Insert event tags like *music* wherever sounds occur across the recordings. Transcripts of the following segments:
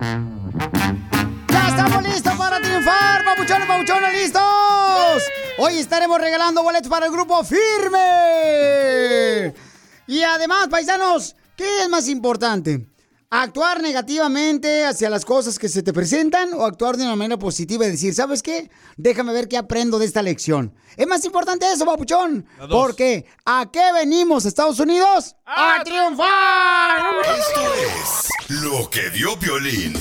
¡Ya estamos listos para triunfar! ¡Papuchones, papuchones, listos! Hoy estaremos regalando boletos para el grupo Firme. Y además, paisanos, ¿qué es más importante? ¿Actuar negativamente hacia las cosas que se te presentan o actuar de una manera positiva y decir, ¿sabes qué? Déjame ver qué aprendo de esta lección. Es más importante eso, papuchón. Porque ¿a qué venimos, Estados Unidos? ¡A triunfar! Esto es lo que dio violín.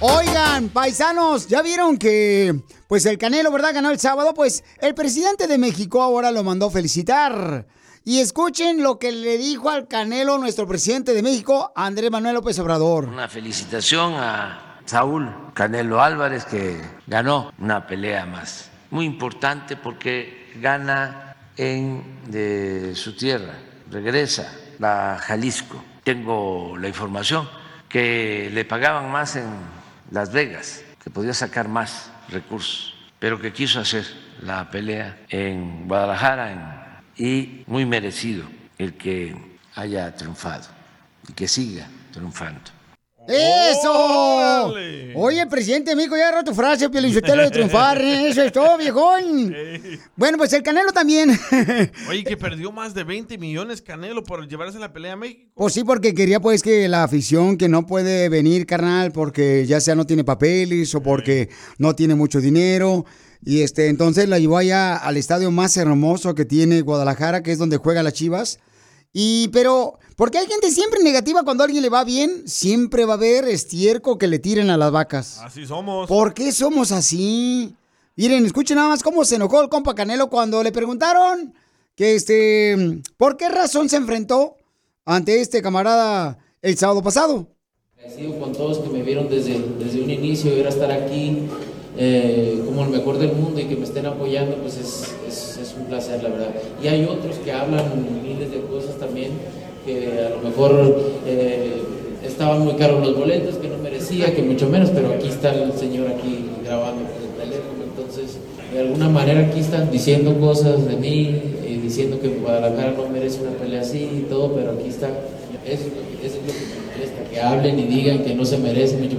Oigan, paisanos, ya vieron que pues el Canelo, ¿verdad? Ganó el sábado, pues el presidente de México ahora lo mandó felicitar. Y escuchen lo que le dijo al Canelo nuestro presidente de México, Andrés Manuel López Obrador. Una felicitación a Saúl Canelo Álvarez que ganó una pelea más. Muy importante porque gana en de su tierra, regresa a Jalisco. Tengo la información que le pagaban más en Las Vegas, que podía sacar más recursos, pero que quiso hacer la pelea en Guadalajara y muy merecido el que haya triunfado y que siga triunfando. ¡Eso! Oye, presidente de México, ya agarró tu frase, Pielichotelo de triunfar. *laughs* Eso es todo, viejón. Bueno, pues el Canelo también. *laughs* Oye, que perdió más de 20 millones Canelo por llevarse la pelea a México. Pues sí, porque quería pues que la afición que no puede venir, carnal, porque ya sea no tiene papeles o porque no tiene mucho dinero. Y este, entonces la llevó allá al estadio más hermoso que tiene Guadalajara, que es donde juega las Chivas. Y, pero, porque hay gente siempre negativa cuando a alguien le va bien, siempre va a haber estiércol que le tiren a las vacas. Así somos. ¿Por qué somos así? Miren, escuchen nada más cómo se enojó el compa Canelo cuando le preguntaron que este, ¿por qué razón se enfrentó ante este camarada el sábado pasado? Agradecido con todos que me vieron desde, desde un inicio y ahora estar aquí eh, como el mejor del mundo y que me estén apoyando, pues es, placer, la verdad. Y hay otros que hablan miles de cosas también, que a lo mejor eh, estaban muy caros los boletos, que no merecía, que mucho menos, pero aquí está el señor aquí grabando con el teléfono, entonces de alguna manera aquí están diciendo cosas de mí, eh, diciendo que Guadalajara no merece una pelea así y todo, pero aquí está, eso, es lo que- me molesta, que hablen y digan que no se merece mucho.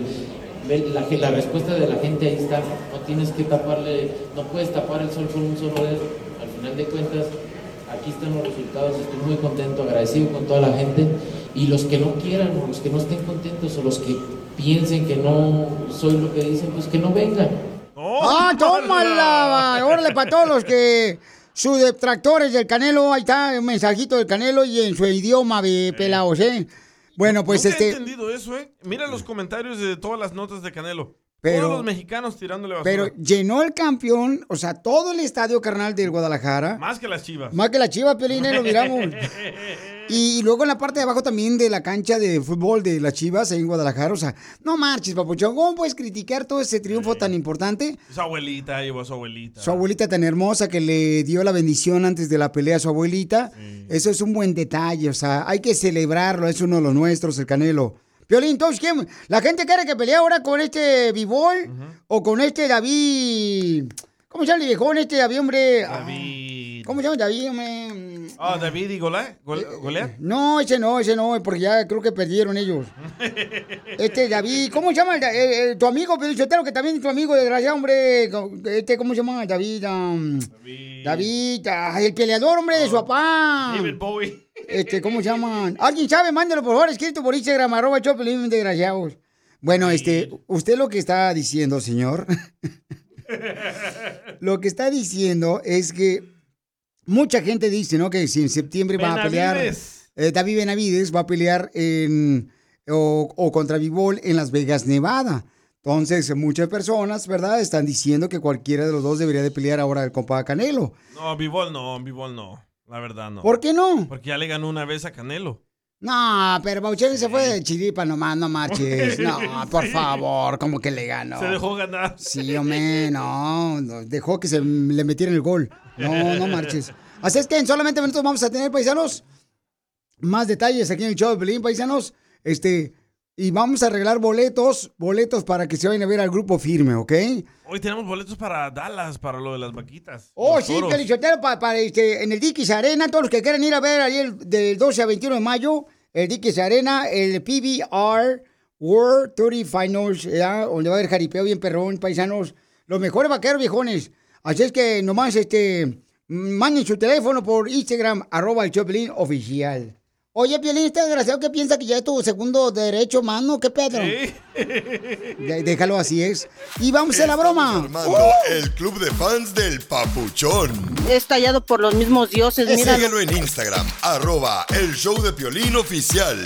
La, respuesta de la gente ahí está, no tienes que taparle, no puedes tapar el sol con un solo dedo, final de cuentas aquí están los resultados, estoy muy contento, agradecido con toda la gente y los que no quieran o los que no estén contentos o los que piensen que no soy lo que dicen, pues que no vengan. ¡Ah, tómala! Órale, para todos los que... Sus detractores del Canelo, ahí está un mensajito del Canelo y en su idioma, de pelados, ¿eh? Bueno, pues Nunca he este... entendido eso, ¿eh? Mira los comentarios de todas las notas de Canelo. Pero- Todos los mexicanos tirándole basura. Pero llenó el campeón, o sea, todo el estadio carnal del Guadalajara. Más que las chivas. Más que la chiva, Pelín, lo miramos. *laughs* Y luego en la parte de abajo también de la cancha de fútbol de las Chivas, ahí en Guadalajara. O sea, no marches, papuchón. ¿Cómo puedes criticar todo ese triunfo tan importante? Su abuelita, llevó a su abuelita. Su abuelita tan hermosa que le dio la bendición antes de la pelea a su abuelita. Eso es un buen detalle. O sea, hay que celebrarlo. Es uno de los nuestros, el Canelo. Piolín, entonces, ¿quién? ¿La gente quiere que pelee ahora con este Bibol? ¿O con este David? ¿Cómo se llama el viejón este David, hombre? David. ¿Cómo se llama David, hombre? Ah, David y Goliat. Gol- Goliat. No, ese no, ese no, porque ya creo que perdieron ellos. *laughs* Este David, ¿cómo se llama el eh, eh, tu amigo, Pelichotero, que también es tu amigo, desgraciado, hombre? Este, ¿cómo se llama? David. um, David. el peleador, hombre, de su papá. David Bowie. Este, ¿cómo se llama? ¿Alguien sabe? Mándalo, por favor, escrito por Instagram, arroba Choplin, desgraciados. Bueno, este, usted lo que está diciendo, señor, *laughs* lo que está diciendo es que mucha gente dice, ¿no? Que si en septiembre va a pelear, eh, David Benavides va a pelear en, o, o contra Bivol en Las Vegas, Nevada. Entonces, muchas personas, ¿verdad? Están diciendo que cualquiera de los dos debería de pelear ahora el compa Canelo. No, Bivol no, Bivol no. La verdad no. ¿Por qué no? Porque ya le ganó una vez a Canelo. No, pero Bauchel se fue de chiripa nomás, no marches. No, *laughs* por favor, como que le ganó. Se dejó ganar. Sí, hombre, no, dejó que se le metiera el gol. No, no marches. Así es que en solamente minutos vamos a tener, paisanos, más detalles aquí en el show de Pelín, paisanos. Este, y vamos a arreglar boletos, boletos para que se vayan a ver al grupo firme, ¿ok? Hoy tenemos boletos para Dallas, para lo de las vaquitas. Oh, sí, toros. Pelichotero, para, para, este, en el Dickies Arena, todos los que quieran ir a ver ahí el, del 12 a 21 de mayo, el Dickies Arena, el PBR World 30 Finals, ¿ya? donde va a haber jaripeo bien perrón, paisanos, los mejores vaqueros viejones. Así es que nomás, este, manden su teléfono por Instagram, arroba el Choplin oficial. Oye, Piolín, este desgraciado que piensa que ya es tu segundo derecho, mano, ¿qué pedo? *laughs* De- Déjalo así es. Y vamos a la broma. Armando, el club de fans del Papuchón. Es tallado por los mismos dioses, mira. Síguelo en Instagram, arroba el show de Piolín oficial.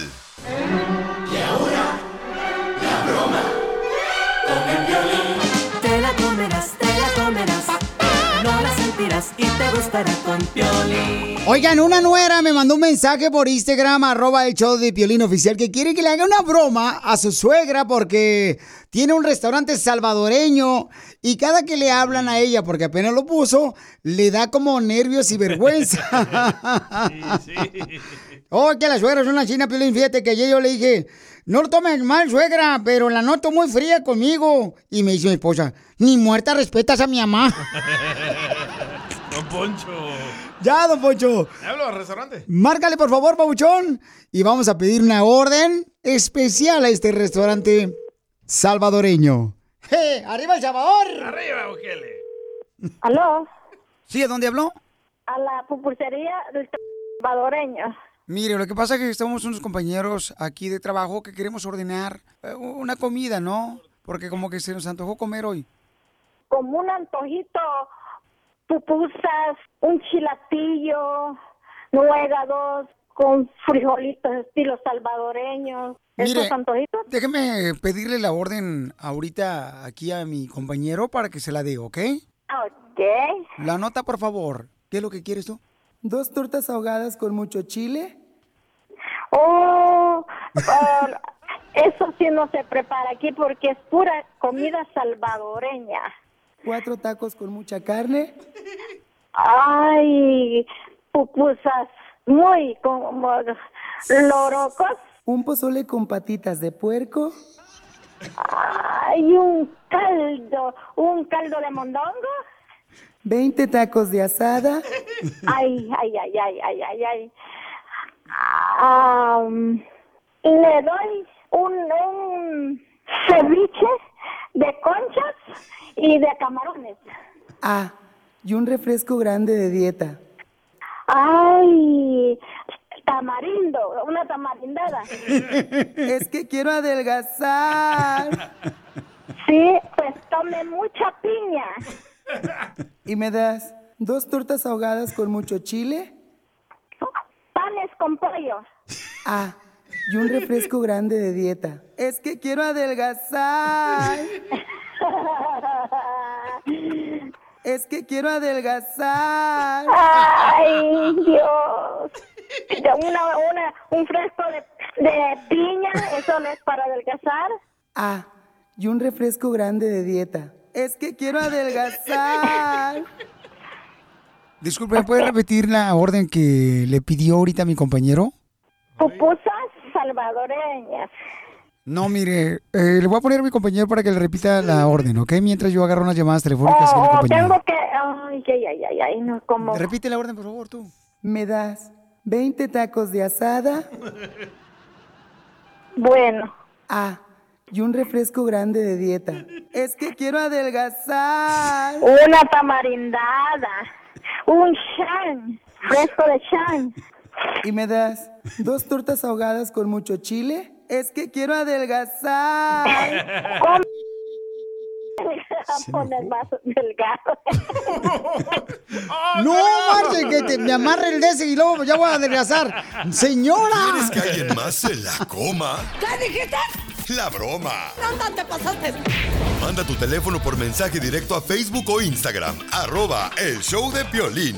Te y te gustará con Piolín. Oigan, una nuera me mandó un mensaje por Instagram, arroba el show de Piolín Oficial, que quiere que le haga una broma a su suegra porque tiene un restaurante salvadoreño y cada que le hablan a ella, porque apenas lo puso, le da como nervios y vergüenza. *laughs* Oh, que la suegra es una china, Piolín, fíjate que ayer yo le dije, no lo tomes mal, suegra, pero la noto muy fría conmigo. Y me dice mi esposa, ni muerta respetas a mi mamá. *laughs* Don Poncho. ya, don Poncho. Hablo al restaurante. Márcale, por favor, Pabuchón. Y vamos a pedir una orden especial a este restaurante salvadoreño. ¡Eh! ¡Arriba El Salvador! Arriba, Bukele. ¿Aló? ¿Sí? ¿A dónde habló? A la pupurcería del salvadoreño. Mire, lo que pasa es que estamos unos compañeros aquí de trabajo que queremos ordenar eh, una comida, ¿no? Porque como que se nos antojó comer hoy. Como un antojito, pupusas, un chilatillo, nuegados, con frijolitos estilo salvadoreños. Mire, ¿Esos antojitos? déjeme pedirle la orden ahorita aquí a mi compañero para que se la dé, ¿ok? Ok. La nota, por favor. ¿Qué es lo que quieres tú? Dos tortas ahogadas con mucho chile. Oh, *laughs* ah, eso sí no se prepara aquí porque es pura comida salvadoreña. Cuatro tacos con mucha carne. Ay, pupusas muy como lorocos. Un pozole con patitas de puerco. Ay, un caldo, un caldo de mondongo. 20 tacos de asada. Ay, ay, ay, ay, ay, ay, ay. Le doy un, un ceviche de conchas y de camarones. Ah, y un refresco grande de dieta. Ay, tamarindo, una tamarindada. *laughs* Es que quiero adelgazar. Sí, pues tome mucha piña. ¿Y me das dos tortas ahogadas con mucho chile? Panes con pollo. Ah, y un refresco grande de dieta. Es que quiero adelgazar. *laughs* Es que quiero adelgazar. Ay, Dios. Una, una, un fresco de, de piña, eso no es para adelgazar. Ah, y un refresco grande de dieta. Es que quiero adelgazar. Disculpe, ¿me puede repetir la orden que le pidió ahorita mi compañero? Pupusas salvadoreñas. No, mire, eh, le voy a poner a mi compañero para que le repita la orden, ¿ok? Mientras yo agarro unas llamadas telefónicas con mi Oh, compañero. tengo que. Ay, ay, ay, ay, ay, no, como. Repite la orden, por favor, tú. ¿Me das 20 tacos de asada? Bueno. Ah, y un refresco grande de dieta. Es que quiero adelgazar. Una tamarindada. Un shan. Fresco de shan. ¿Y me das dos tortas ahogadas con mucho chile? Es que quiero adelgazar. *laughs* A poner más delgado. *laughs* No, marche, que te, me amarre el ese y luego ya voy a adelgazar. Señora. ¿Quieres que alguien más se la coma? ¿Qué dijiste? La broma. ¿Dónde te pasaste? Manda tu teléfono por mensaje directo a Facebook o Instagram. Arroba el show de Piolín.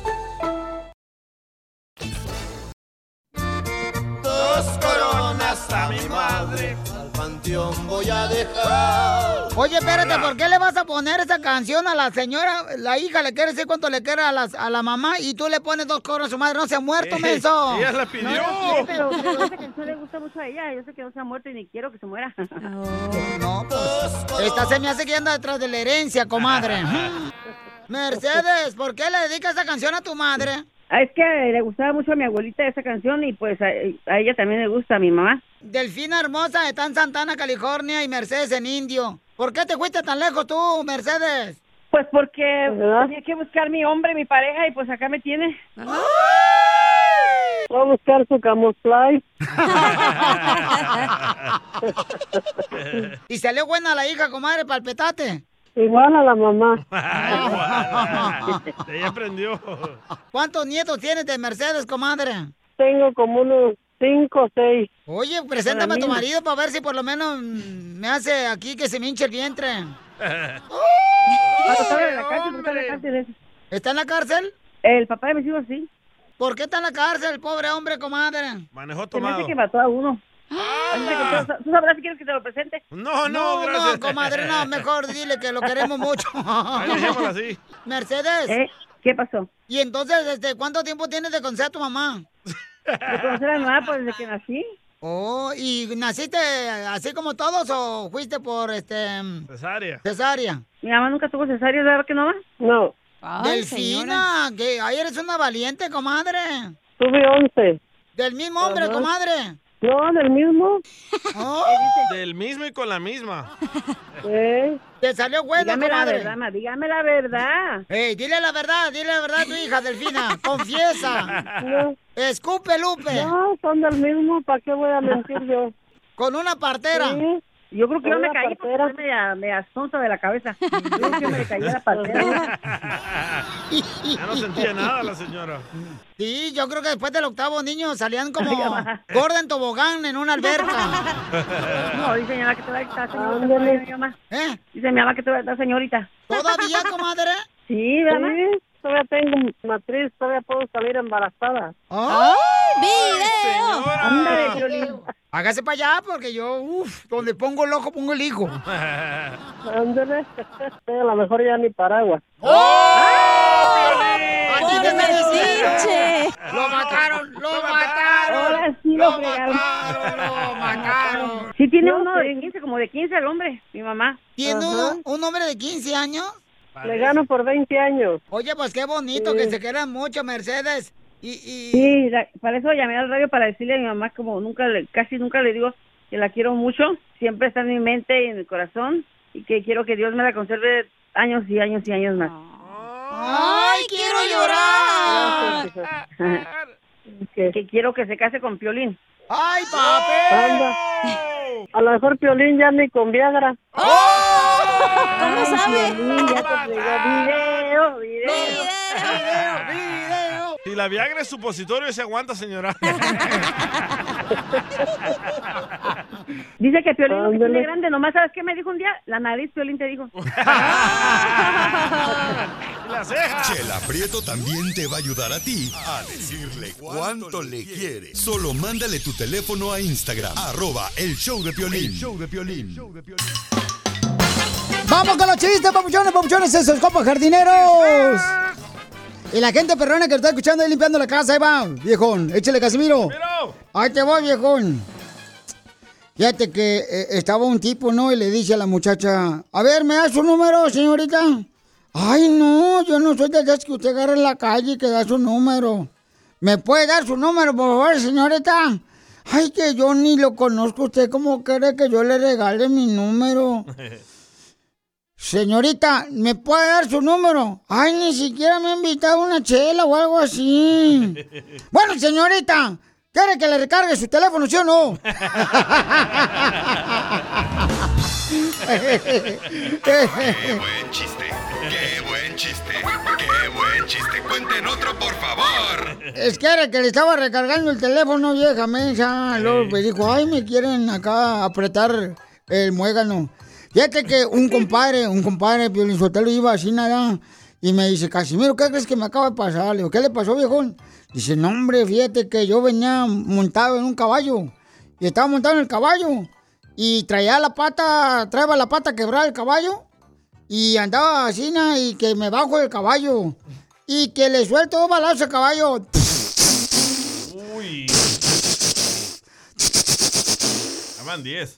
Mi madre, al panteón voy a dejar. Oye, espérate, ¿por qué le vas a poner esa canción a la señora? La hija le quiere decir cuánto le quiere a, las- a la mamá y tú le pones dos coronas a su madre. No se ha muerto, menso. ella la pidió. No, no pero, pero esa canción le gusta mucho a ella. Yo sé que no se ha muerto y ni quiero que se muera. *laughs* No, pues, esta se me hace que anda detrás de la herencia, comadre. *laughs* Mercedes, ¿por qué le dedicas esa canción a tu madre? Es que le gustaba mucho a mi abuelita esa canción y pues a, a ella también le gusta, a mi mamá. Delfina hermosa está en Santana, California y Mercedes en Indio. ¿Por qué te fuiste tan lejos tú, Mercedes? Pues porque tenía que buscar mi hombre, mi pareja y pues acá me tiene. Voy a buscar su camuflaje. *laughs* y salió buena la hija, comadre, palpetate. Igual a la mamá. *laughs* Ella aprendió. ¿Cuántos nietos tienes de Mercedes, comadre? Tengo como unos cinco o seis. Oye, preséntame a tu marido para ver si por lo menos me hace aquí que se me hinche el vientre. *laughs* Cuando estaba en la cárcel, está en la cárcel. ¿Está en la cárcel? El papá de mis hijos sí. ¿Por qué está en la cárcel, pobre hombre, comadre? Manejó Se me hace tomado. que mató a uno. Que tú- sabrás si quieres que te lo presente. No, no, no, comadre, no, mejor dile que lo queremos mucho. *laughs* Así. Mercedes. ¿Eh? ¿Qué pasó? ¿Y entonces, este, cuánto tiempo tienes de conocer a tu mamá? De conocer a mi mamá, pues desde que nací. Oh, ¿y naciste así como todos o fuiste por, este, Cesárea. cesárea? Mi mamá nunca tuvo cesárea, ¿verdad que no va? No. Delfina, que ahí eres una valiente, comadre. Tuve once. Del mismo hombre, Ajá. comadre. No, del mismo. Oh, Del mismo y con la misma. Te salió bueno, Dígame la verdad, ma, dígame la verdad. Ey, dile la verdad, dile la verdad a tu hija, Delfina. *laughs* Confiesa. No. Escupe, Lupe. No, son del mismo. ¿Para qué voy a mentir yo? Con una partera. Sí. Yo creo que yo me caí porque media, media sonsa de la cabeza. Yo creo que me caí de la partera. Ya no sentía nada la señora. Sí, yo creo que después del octavo niño salían *laughs* como gorda en tobogán en una alberca. *laughs* No, dice mi mamá que te va a estar Ándale. señorita. mi mamá. ¿Eh? Dice mi mamá que te va a estar señorita. ¿Todavía, comadre? Sí, ¿verdad? Sí, todavía tengo matriz, todavía puedo salir embarazada. ¡Ay, video! Ándale, Piolín. Hágase para allá porque yo, uff, donde pongo el ojo pongo el hijo. *laughs* Ándale. *laughs* A lo mejor ya ni paraguas. ¡Aquí te ¡Pobre está metiche! ¡Lo mataron! ¡Lo mataron! Ahora sí lo fregaron. ¡Lo mataron! Sí, tiene No, uno de sí. 15, como de 15 el hombre, mi mamá. ¿Tiene Ajá. un, un hombre de 15 años? Le gano por 20 años. Oye, pues qué bonito Sí. que se quieran mucho, Mercedes. Y, y... Sí, la- para eso llamé al radio para decirle a mi mamá como nunca, le- casi nunca le digo que la quiero mucho, siempre está en mi mente y en mi corazón y que quiero que Dios me la conserve años y años y años más. ¡Ay, quiero llorar! *laughs* que quiero que se case con Piolín. ¡Ay, papi! Anda. A lo mejor Piolín ya ni con Viagra. ¿Cómo Piolín, ya te traigo video, video. Si la Viagra es supositorio, se aguanta, señora. Dice que Piolín no se tiene grande, nomás ¿sabes qué me dijo un día? La nariz, Piolín te dijo. *laughs* La ceja. Chela Prieto también te va a ayudar a ti a decirle cuánto le quiere. Solo mándale tu teléfono a Instagram, arroba el show de Piolín. show de Piolín. Vamos con los chistes, papuchones, papuchones, esos compas jardineros. Y la gente perrona que lo está escuchando ahí limpiando la casa, ahí va, viejón, échale Casimiro. Ahí te voy, viejón. Fíjate que eh, estaba un tipo, ¿no? Y le dice a la muchacha, a ver, ¿me da su número, señorita? Ay, no, yo no soy de esas que usted agarra en la calle y que da su número. ¿Me puede dar su número, por favor, señorita? Ay, que yo ni lo conozco. ¿Usted cómo quiere que yo le regale mi número? *laughs* Señorita, ¿me puede dar su número? Ay, ni siquiera me ha invitado a una chela o algo así. *laughs* Bueno, señorita, ¿quiere que le recargue su teléfono, sí o no? Qué *laughs* buen chiste, qué buen chiste, qué buen chiste. Cuenten otro, por favor. Es que era que le estaba recargando el teléfono, vieja mensa. Luego me dijo, ay, me quieren acá apretar el muégano. Fíjate que un compadre, un compadre, Piolín Sotelo, iba así nada. Y me dice, Casimiro, ¿qué crees que me acaba de pasar? Le digo, ¿qué le pasó, viejón? Dice, no, hombre, fíjate que yo venía montado en un caballo. Y estaba montado en el caballo. Y traía la pata, traía la pata quebrada el caballo. Y andaba así, na, y que me bajo del caballo. Y que le suelto un balazo al caballo. Uy. *laughs* Ya van 10.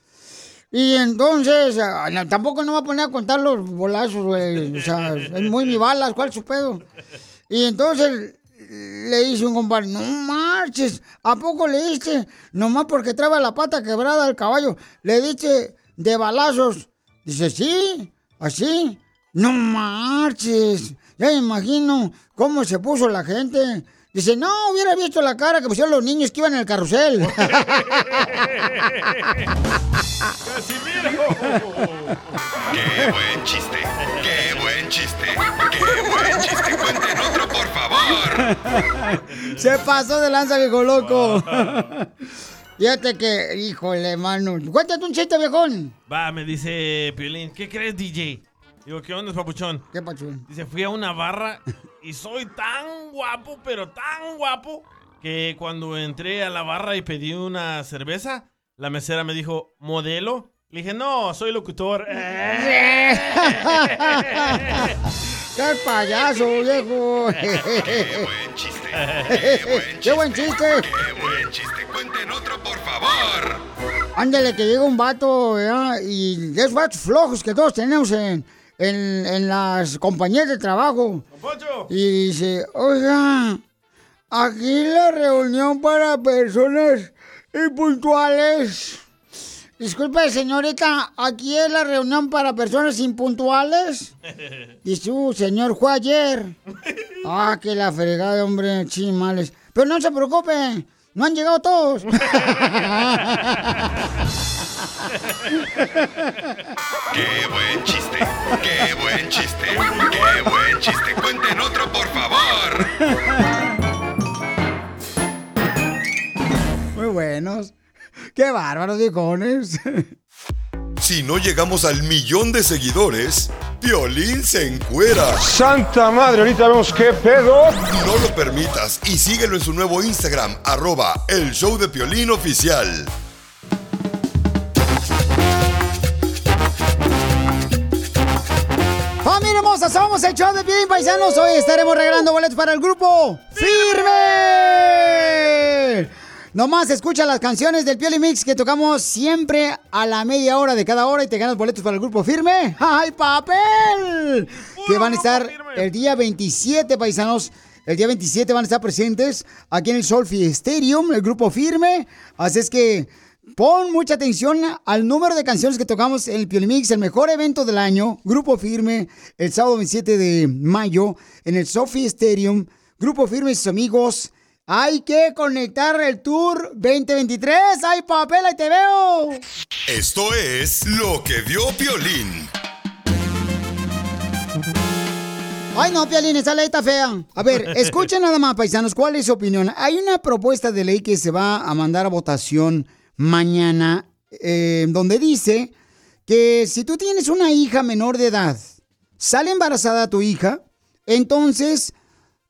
Y entonces, ah, tampoco no voy a poner a contar los bolazos, güey. O sea, es muy mi balas, ¿cuál es su pedo? Y entonces le dice un compadre, no marches, ¿a poco le diste? Nomás porque traba la pata quebrada al caballo, le diste de balazos. Dice, sí, así. No marches, ya imagino cómo se puso la gente. Dice, no, hubiera visto la cara que pusieron los niños que iban en el carrusel. *laughs* Qué buen chiste, qué buen chiste, qué buen chiste. Cuenten otro, por favor. Se pasó de lanza, viejo loco. Fíjate que, híjole, mano. Cuéntate un chiste, viejón. Va, me dice Piolín, ¿qué crees, DJ? Digo, ¿qué onda, papuchón? ¿Qué papuchón? Dice, fui a una barra y soy tan guapo, pero tan guapo, que cuando entré a la barra y pedí una cerveza, la mesera me dijo, ¿modelo? Le dije, no, soy locutor. *laughs* *laughs* ¡Qué payaso, viejo! Qué buen chiste, qué buen chiste. ¡Qué buen *laughs* chiste! Qué buen chiste. Cuenten otro, por favor. Ándale, que llega un vato, ¿verdad? Y de esos vatos flojos que todos tenemos en, en, en las compañías de trabajo. Y dice, oiga, aquí la reunión para personas impuntuales. Disculpe, señorita, ¿aquí es la reunión para personas impuntuales? *laughs* Dice, uh, señor, fue ayer. *laughs* Ah, que la fregada, hombre, chimales. Pero no se preocupe, no han llegado todos. *laughs* Qué buen chiste, qué buen chiste, qué buen chiste. Cuenten otro, por favor. Muy buenos. Qué bárbaros, viejones. Si no llegamos al millón de seguidores, Piolín se encuera. Santa madre, ahorita vemos qué pedo. No lo permitas y síguelo en su nuevo Instagram, arroba el show de Piolín oficial. Hermosa! Somos el show de Piolín Paisanos. Hoy estaremos regalando boletos para el grupo ¡Firme! Nomás escucha las canciones del Pioli Mix que tocamos siempre a la media hora de cada hora y te ganas boletos para el grupo Firme. ¡Ay, papel! Que van a estar el día 27, paisanos. El día 27 van a estar presentes aquí en el Solfi Stadium, el grupo Firme. Así es que pon mucha atención al número de canciones que tocamos en el Pioli Mix, el mejor evento del año, grupo Firme, el sábado 27 de mayo en el Solfi Stadium. Grupo Firme y sus amigos. Hay que conectar el Tour 2023. ¡Ay, papel, ahí te veo! Esto es lo que vio Piolín. Ay, no, Pialín, esa ley está fea. A ver, *laughs* escuchen nada más, paisanos, ¿cuál es su opinión? Hay una propuesta de ley que se va a mandar a votación mañana, eh, donde dice que si tú tienes una hija menor de edad, sale embarazada tu hija, entonces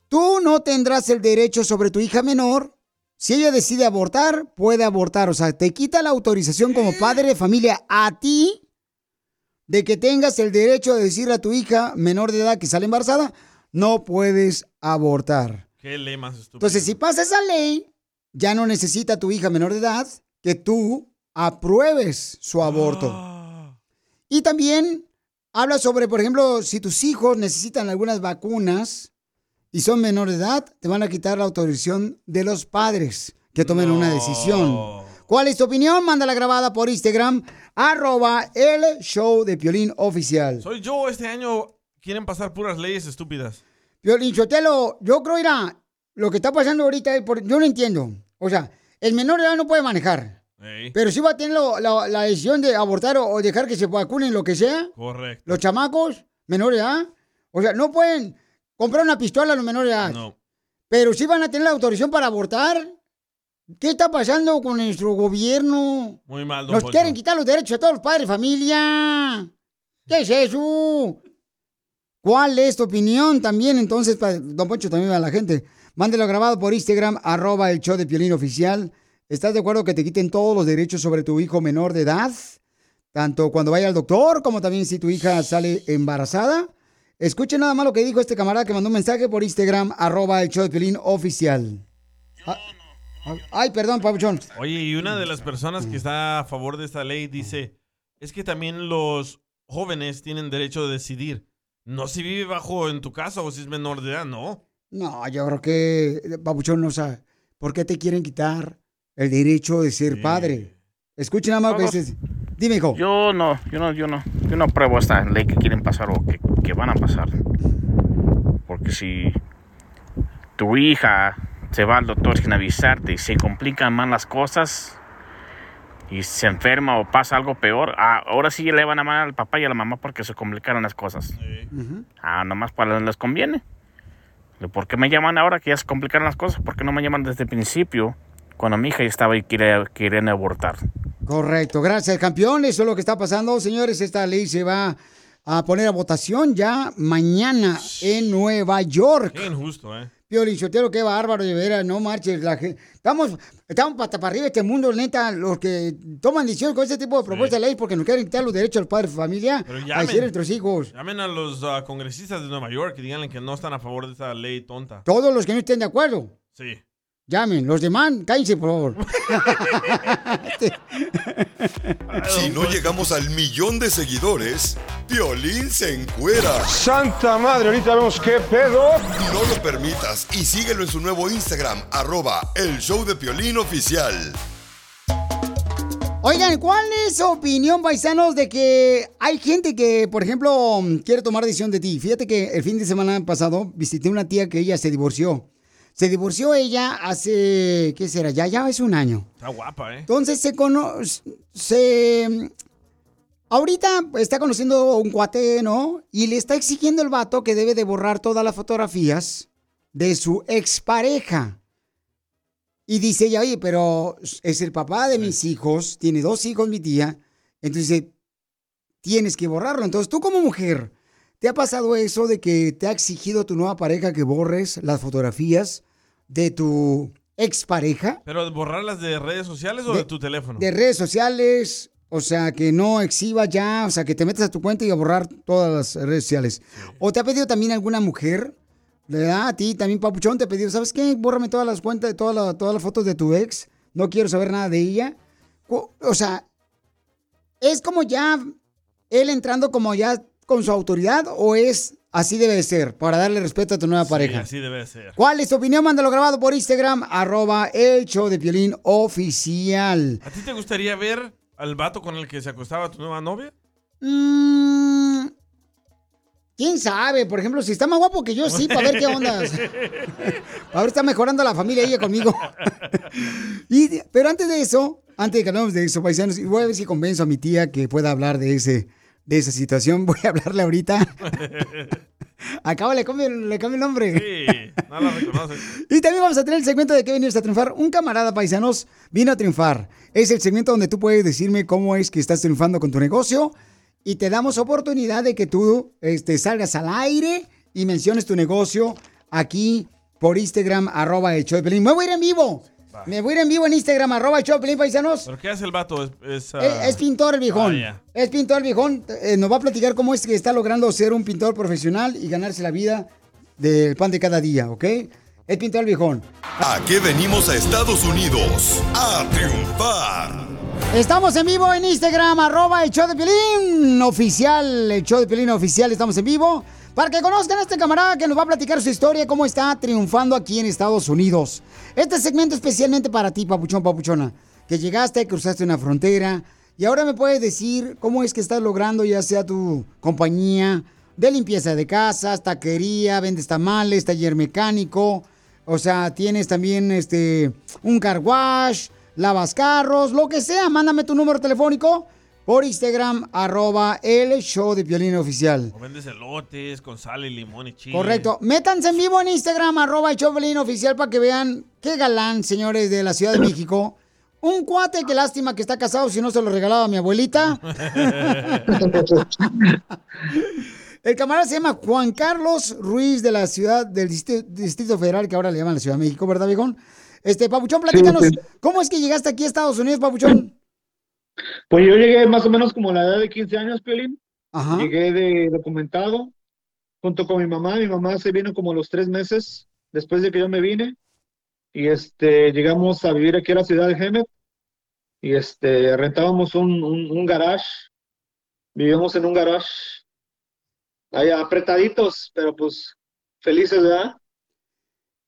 tú no tendrás el derecho sobre tu hija menor. Si ella decide abortar, puede abortar. O sea, te quita la autorización como padre de familia a ti de que tengas el derecho de decirle a tu hija menor de edad que sale embarazada, no puedes abortar. Qué ley más. Entonces, si pasa esa ley, ya no necesita tu hija menor de edad que tú apruebes su aborto. Y también habla sobre, por ejemplo, si tus hijos necesitan algunas vacunas y son menores de edad, te van a quitar la autorización de los padres que tomen una decisión. ¿Cuál es tu opinión? Mándala grabada por Instagram, arroba el show de Piolín Oficial. Soy yo, este año quieren pasar puras leyes estúpidas. Piolín Sotelo, yo creo, lo que está pasando ahorita, yo no entiendo. O sea, el menor de edad no puede manejar. Ey, Pero sí va a tener lo- la, la decisión de abortar o, o dejar que se vacunen, lo que sea. Correcto. Los chamacos, menores de edad. O sea, no pueden comprar una pistola a los menores de edad. No. Pero sí van a tener la autorización para abortar. ¿Qué está pasando con nuestro gobierno? Muy mal, don Nos quieren quitar los derechos a todos los padres de familia. ¿Qué es eso? ¿Cuál es tu opinión también? Entonces, don Poncho, también a la gente. Mándelo grabado por Instagram, arroba el show de Piolín Oficial. ¿Estás de acuerdo que te quiten todos los derechos sobre tu hijo menor de edad? Tanto cuando vaya al doctor, como también si tu hija sale embarazada. Escuchen nada más lo que dijo este camarada que mandó un mensaje por Instagram, arroba el show de Piolín Oficial. Ah, Ay, perdón, Pabuchón. Oye, y una de las personas que está a favor de esta ley dice, es que también los jóvenes tienen derecho de decidir. No si vive bajo en tu casa o si es menor de edad, no. No, yo creo que, Pabuchón, no sabe. ¿Por qué te quieren quitar el derecho de ser padre? Escuchen nada más. Dime, hijo. Yo no, yo no, yo no, yo no apruebo esta ley que quieren pasar o que, que van a pasar. Porque si tu hija se va al doctor sin avisarte y se complican más las cosas y se enferma o pasa algo peor, ah, ahora sí le van a mandar al papá y a la mamá porque se complicaron las cosas. Ah, nomás para les conviene. ¿Por qué me llaman ahora que ya se complicaron las cosas? ¿Por qué no me llaman desde el principio cuando mi hija ya estaba y quiere, quieren abortar? Correcto, gracias, campeón. Eso es lo que está pasando, señores. Esta ley se va a poner a votación ya mañana en Nueva York. Qué injusto, ¿eh? Piolín Sotelo, qué bárbaro, de veras, no marches. La estamos, estamos pata para arriba este mundo, neta. Los que toman decisiones con este tipo de propuestas de ley porque nos quieren quitar los derechos al padre de familia Pero a llamen. decir a nuestros hijos. Llamen a los ah, congresistas de Nueva York y díganle que no están a favor de esta ley tonta. Todos los que no estén de acuerdo, Sí. Llamen. Los demás, cállense, por favor. *laughs* Si no llegamos al millón de seguidores, Piolín se encuera. Santa madre, ahorita vemos qué pedo. No lo permitas y síguelo en su nuevo Instagram, arroba el show de Piolín oficial. Oigan, ¿cuál es su opinión, paisanos, de que hay gente que, por ejemplo, quiere tomar decisión de ti? Fíjate que el fin de semana pasado visité una tía que ella se divorció. Se divorció ella hace, ¿qué será? Ya, ya es un año. Está guapa, ¿eh? Entonces se conoce, se... Ahorita está conociendo un cuate, ¿no? Y le está exigiendo el vato que debe de borrar todas las fotografías de su expareja. Y dice ella, oye, pero es el papá de mis hijos, tiene dos hijos mi tía, entonces tienes que borrarlo. Entonces tú como mujer, ¿te ha pasado eso de que te ha exigido tu nueva pareja que borres las fotografías de tu expareja? ¿Pero borrarlas de redes sociales o de, De- tu teléfono? De redes sociales, o sea, que no exhiba ya, o sea, que te metas a tu cuenta y a borrar todas las redes sociales. ¿O te ha pedido también alguna mujer? ¿Verdad? A ti también, Papuchón, te ha pedido, ¿sabes qué? Bórrame todas las cuentas, todas las, todas las fotos de tu ex. No quiero saber nada de ella. O, o sea, ¿es como ya él entrando como ya con su autoridad o es así debe de ser para darle respeto a tu nueva Sí, pareja? así debe ser. ¿Cuál es tu opinión? Mándalo grabado por Instagram, arroba el show de Piolín oficial. ¿A ti te gustaría ver al vato con el que se acostaba tu nueva novia? Mm, ¿Quién sabe? Por ejemplo, si está más guapo que yo, sí, para ver qué onda. *laughs* Ahora está mejorando la familia ella conmigo. Y- pero antes de eso, antes de que hablemos de eso, paisanos, y voy a ver si convenzo a mi tía que pueda hablar de ese de esa situación. *laughs* Voy a hablarle ahorita. *laughs* Acabo, le cambio, le cambio el nombre. Sí, no la reconoce. Y también vamos a tener el segmento de que venir a triunfar. Un camarada paisanos vino a triunfar. Es el segmento donde tú puedes decirme cómo es que estás triunfando con tu negocio y te damos oportunidad de que tú este, salgas al aire y menciones tu negocio aquí por Instagram, arroba el show de Pelín. Me voy a ir en vivo. Me voy a ir en vivo en Instagram, arroba Pelín, paisanos. ¿Pero qué hace el vato? Es, es, ah, Es, es pintor el viejón. Ah. Es pintor el viejón. Eh, nos va a platicar cómo es que está logrando ser un pintor profesional y ganarse la vida del pan de cada día, ¿ok? Es pintor el viejón. ¿A qué venimos a Estados Unidos? A triunfar. Estamos en vivo en Instagram, arroba el show de Pelín oficial, el show de Pelín oficial, estamos en vivo. Para que conozcan a este camarada que nos va a platicar su historia, cómo está triunfando aquí en Estados Unidos. Este segmento especialmente para ti, papuchón, papuchona, que llegaste, cruzaste una frontera y ahora me puedes decir cómo es que estás logrando ya sea tu compañía de limpieza de casas, taquería, vendes tamales, taller mecánico, o sea, tienes también este un car wash, lavas carros, lo que sea, mándame tu número telefónico por Instagram, arroba el show de Piolín Oficial. O vendes elotes con sal y limón y chile. Correcto. Métanse en vivo en Instagram, arroba el show de Piolín Oficial, para que vean qué galán, señores de la Ciudad de México. Un cuate, qué lástima que está casado, si no se lo regalaba a mi abuelita. *laughs* El camarada se llama Juan Carlos Ruiz de la ciudad del Distrito, Distrito Federal, que ahora le llaman la Ciudad de México, ¿verdad, viejón? Este, Papuchón, platícanos, Sí, sí. ¿cómo es que llegaste aquí a Estados Unidos, Papuchón? Pues yo llegué más o menos como a la edad de 15 años, Piolín. Ajá. Llegué de documentado junto con mi mamá. Mi mamá se vino como a los tres meses después de que yo me vine. Y este, llegamos a vivir aquí a la ciudad de Hemet. Y este, rentábamos un, un, un garage. Vivíamos en un garage. Ahí apretaditos, pero pues felices, ¿verdad?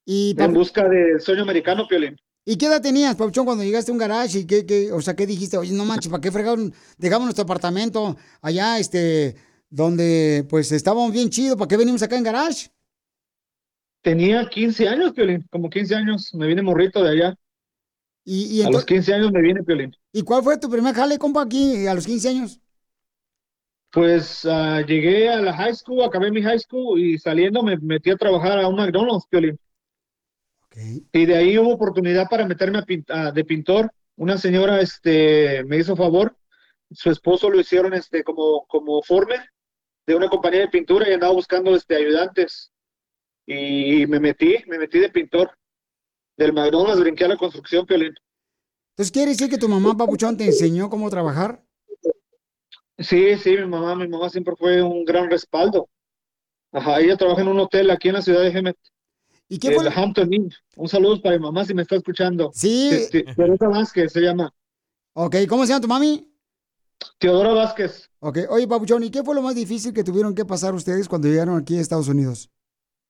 Y, En busca del sueño americano, Piolín. ¿Y qué edad tenías, Papuchón, cuando llegaste a un garage? ¿Y qué, qué- o sea, qué dijiste? Oye, no *laughs* manches, ¿para qué fregaron? Dejamos nuestro apartamento allá, este, donde pues estábamos bien chido, ¿para qué venimos acá en garage? Tenía 15 años, Piolín, como 15 años. Me vine morrito de allá. Y, y A los entonces- 15 años me vine, Piolín. ¿Y cuál fue tu primer jale, compa, aquí a los 15 años? Pues ah, llegué a la high school, acabé mi high school y saliendo me metí a trabajar a un McDonald's, Piolín. Y de ahí hubo oportunidad para meterme a de pintor. Una señora este, me hizo favor. Su esposo lo hicieron este, como, como foreman de una compañía de pintura y andaba buscando este, ayudantes. Y me metí, me metí de pintor. Del McDonald's brinqué a la construcción, Piolín. Entonces, ¿quiere decir que tu mamá, Papuchón, te enseñó cómo trabajar? Sí, sí, mi mamá, mi mamá siempre fue un gran respaldo. Ajá, ella trabaja en un hotel aquí en la ciudad de Hemet. ¿Y qué fue El Hampton Inn. Un saludo para mi mamá si me está escuchando. Sí. Este, Teresa Vázquez se llama. Ok, ¿cómo se llama tu mami? Teodora Vázquez. Ok, oye, Papuchón, ¿y qué fue lo más difícil que tuvieron que pasar ustedes cuando llegaron aquí a Estados Unidos?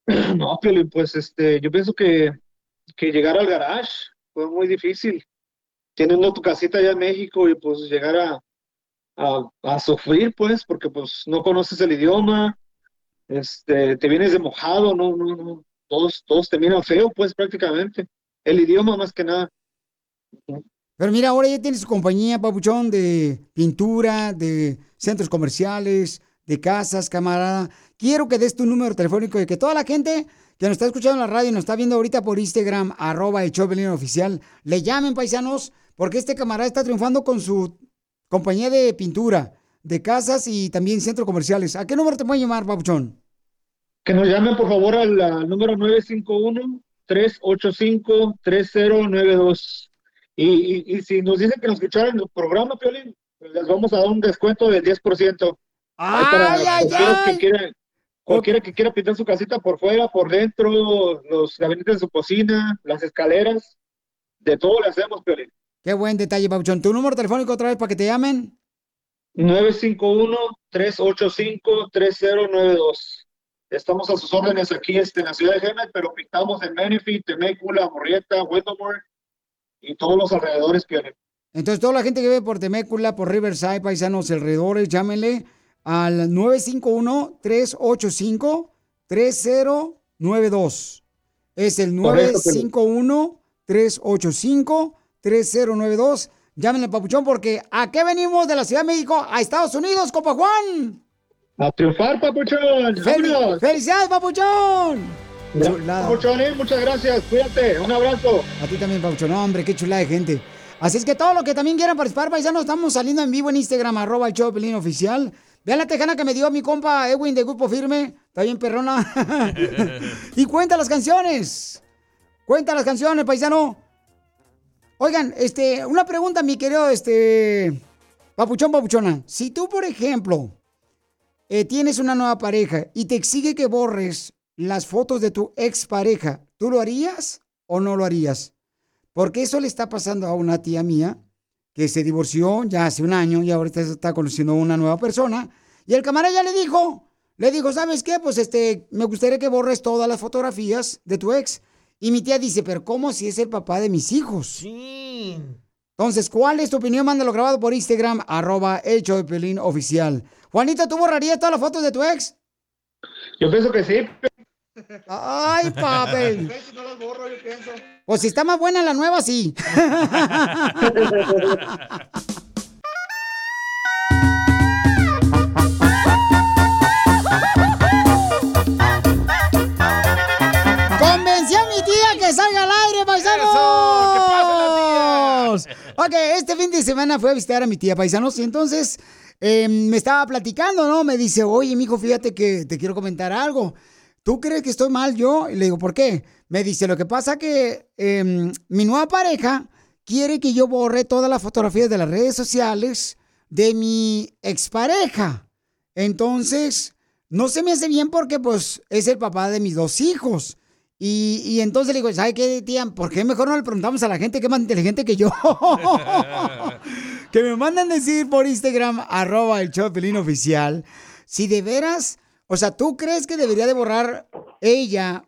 *clears throat* No, Piolín, pues este, yo pienso que, que llegar al garage fue muy difícil. Teniendo tu casita allá en México y pues llegar a, a, a sufrir, pues, porque pues no conoces el idioma, este, te vienes de mojado, no, no, no, todos, todos te feo, pues, prácticamente. El idioma más que nada. Pero mira, ahora ya tienes su compañía, Papuchón, de pintura, de centros comerciales, de casas, camarada. Quiero que des tu número telefónico y que toda la gente que nos está escuchando en la radio y nos está viendo ahorita por Instagram, arroba el oficial, le llamen, paisanos, porque este camarada está triunfando con su compañía de pintura, de casas y también centros comerciales. ¿A qué número te pueden llamar, Papuchón? Que nos llamen, por favor, al, al número 951-385-3092. Y, y, y si nos dicen que nos escucharon en el programa, Piolín, pues les vamos a dar un descuento del 10%. Ahí para ¡Ay, ay, cualquiera ay! que quiera, cualquiera que quiera pintar su casita por fuera, por dentro, los gabinetes de su cocina, las escaleras, de todo le hacemos, Piolín. Qué buen detalle, Papuchón. ¿Tu número telefónico otra vez para que te llamen? 951-385-3092. Estamos a sus órdenes aquí este, en la ciudad de Hemet, pero pintamos en Menifee, Temécula, Morrieta, Whittemore y todos los alrededores, Piolín. Entonces, toda la gente que ve por Temécula, por Riverside, paisanos alrededores, llámenle al 951-385-3092. Es el Correcto, 951-385-3092. Llámenle, papuchón, porque ¿a qué venimos de la Ciudad de México a Estados Unidos, compa Juan? A triunfar, papuchón. Vámonos. ¡Felicidades, papuchón! Chulada. Papuchón, eh, muchas gracias. Cuídate. Un abrazo. A ti también, Papuchón. No, hombre, qué chulada de gente. Así es que todo lo que también quieran participar, paisanos, estamos saliendo en vivo en Instagram, arroba el show Pelín oficial. Vean la tejana que me dio mi compa Edwin de Grupo Firme. Está bien perrona. *laughs* y cuenta las canciones. Cuenta las canciones, paisano. Oigan, este, una pregunta, mi querido, este, papuchón, papuchona. Si tú, por ejemplo, eh, tienes una nueva pareja y te exige que borres las fotos de tu expareja, ¿tú lo harías o no lo harías? Porque eso le está pasando a una tía mía que se divorció ya hace un año y ahorita está conociendo a una nueva persona. Y el camarada ya le dijo, le dijo, ¿sabes qué? Pues este, me gustaría que borres todas las fotografías de tu ex. Y mi tía dice, pero ¿cómo si es el papá de mis hijos? Sí. Entonces, ¿cuál es tu opinión? Mándalo grabado por Instagram, arroba de Pelín oficial. Juanita, ¿tú borrarías todas las fotos de tu ex? Yo pienso que sí. Ay, papel. *laughs* No las borro, yo pienso. Pues si está más buena la nueva, sí. *laughs* Convencí a mi tía que salga al aire, paisanos. Ok, este fin de semana fue a visitar a mi tía, paisanos, y entonces eh, me estaba platicando, ¿no? Me dice, oye, mijo, fíjate que te quiero comentar algo. ¿Tú crees que estoy mal yo? Y le digo, ¿por qué? Me dice, lo que pasa que em, mi nueva pareja quiere que yo borre todas las fotografías de las redes sociales de mi expareja. Entonces, no se me hace bien porque pues es el papá de mis dos hijos. Y, y entonces le digo, ¿sabe qué, tía? ¿Por qué mejor no le preguntamos a la gente que es más inteligente que yo? *laughs* que me mandan decir por Instagram, arroba el show oficial, si de veras, o sea, ¿tú crees que debería de borrar ella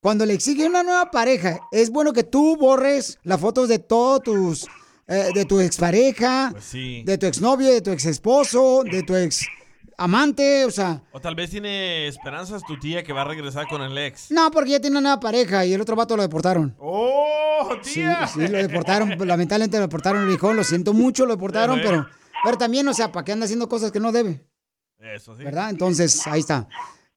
cuando le exige una nueva pareja? Es bueno que tú borres las fotos de todos tus, eh, de tu expareja, Pues sí. de tu exnovio, de tu exesposo, de tu ex amante, o sea, O tal vez tiene esperanzas tu tía que va a regresar con el ex. no, porque ya tiene una nueva pareja y el otro vato lo deportaron. ¡Oh, Sí, tía! sí, lo deportaron, lamentablemente lo deportaron, el hijo, lo siento mucho, lo deportaron, pero, pero también, o sea, ¿para qué anda haciendo cosas que no debe? Eso sí. ¿Verdad? Entonces, ahí está.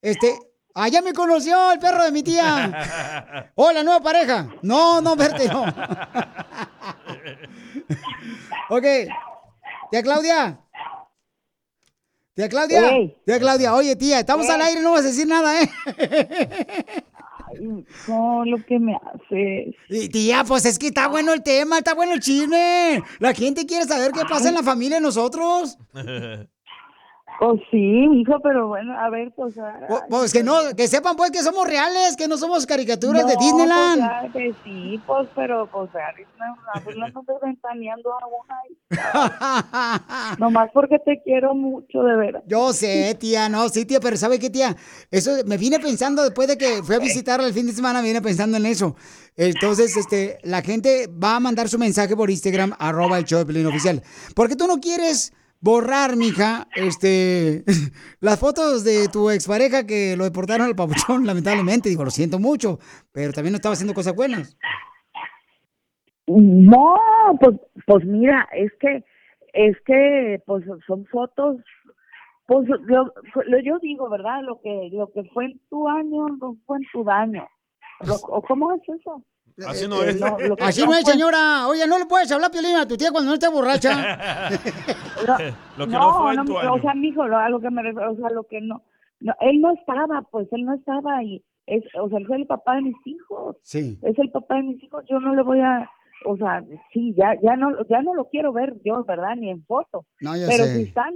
Este, allá me conoció el perro de mi tía. *laughs* Hola, nueva pareja. No, no, verte, no. *laughs* ok. Tía Claudia. Tía Claudia. Ey. Tía Claudia, oye, tía, estamos Ey. al aire, no vas a decir nada, ¿eh? No, lo que me haces. Y tía, pues es que está bueno el tema, está bueno el chisme. La gente quiere saber qué pasa en la familia de nosotros. *laughs* Pues sí, hijo, pero bueno, a ver, pues. Pues, pues que no, que sepan pues que somos reales, que no somos caricaturas de no, Disneyland. Pues, ya que sí, pues, pero, pues, no, no me ventaneando a una. Nomás porque te quiero mucho, de veras. Yo sé, tía, no, sí, tía, pero ¿sabe qué, tía? Eso me vine pensando después de que fui a visitarla el fin de semana, me vine pensando en eso. Entonces, este, la gente va a mandar su mensaje por Instagram, arroba el show de Pelín oficial. Porque tú no quieres borrar, mija, este, *laughs* las fotos de tu expareja que lo deportaron al papuchón, *laughs* lamentablemente. Digo, lo siento mucho, pero también no estaba haciendo cosas buenas. No, pues, pues mira, es que, es que, pues son fotos, pues yo, lo- yo digo, ¿verdad? Lo que, lo que fue en tu año, no fue en tu daño. Lo- ¿O cómo es eso? Así no Eh, es. no, que Así no no es, fue- señora. Oye, no le puedes hablar piolín a tu tía cuando no esté borracha. *laughs* *laughs* Lo que no, fue en tu no, año. o sea, mijo, lo, a lo que me refiero, o sea, lo que no, no, él no estaba, pues, él no estaba y, es, o sea, él fue el papá de mis hijos. Sí. Es el papá de mis hijos, yo no le voy a, o sea, sí, ya, ya no, ya no lo quiero ver yo, ¿verdad? Ni en foto. No, yo Pero sé. si están,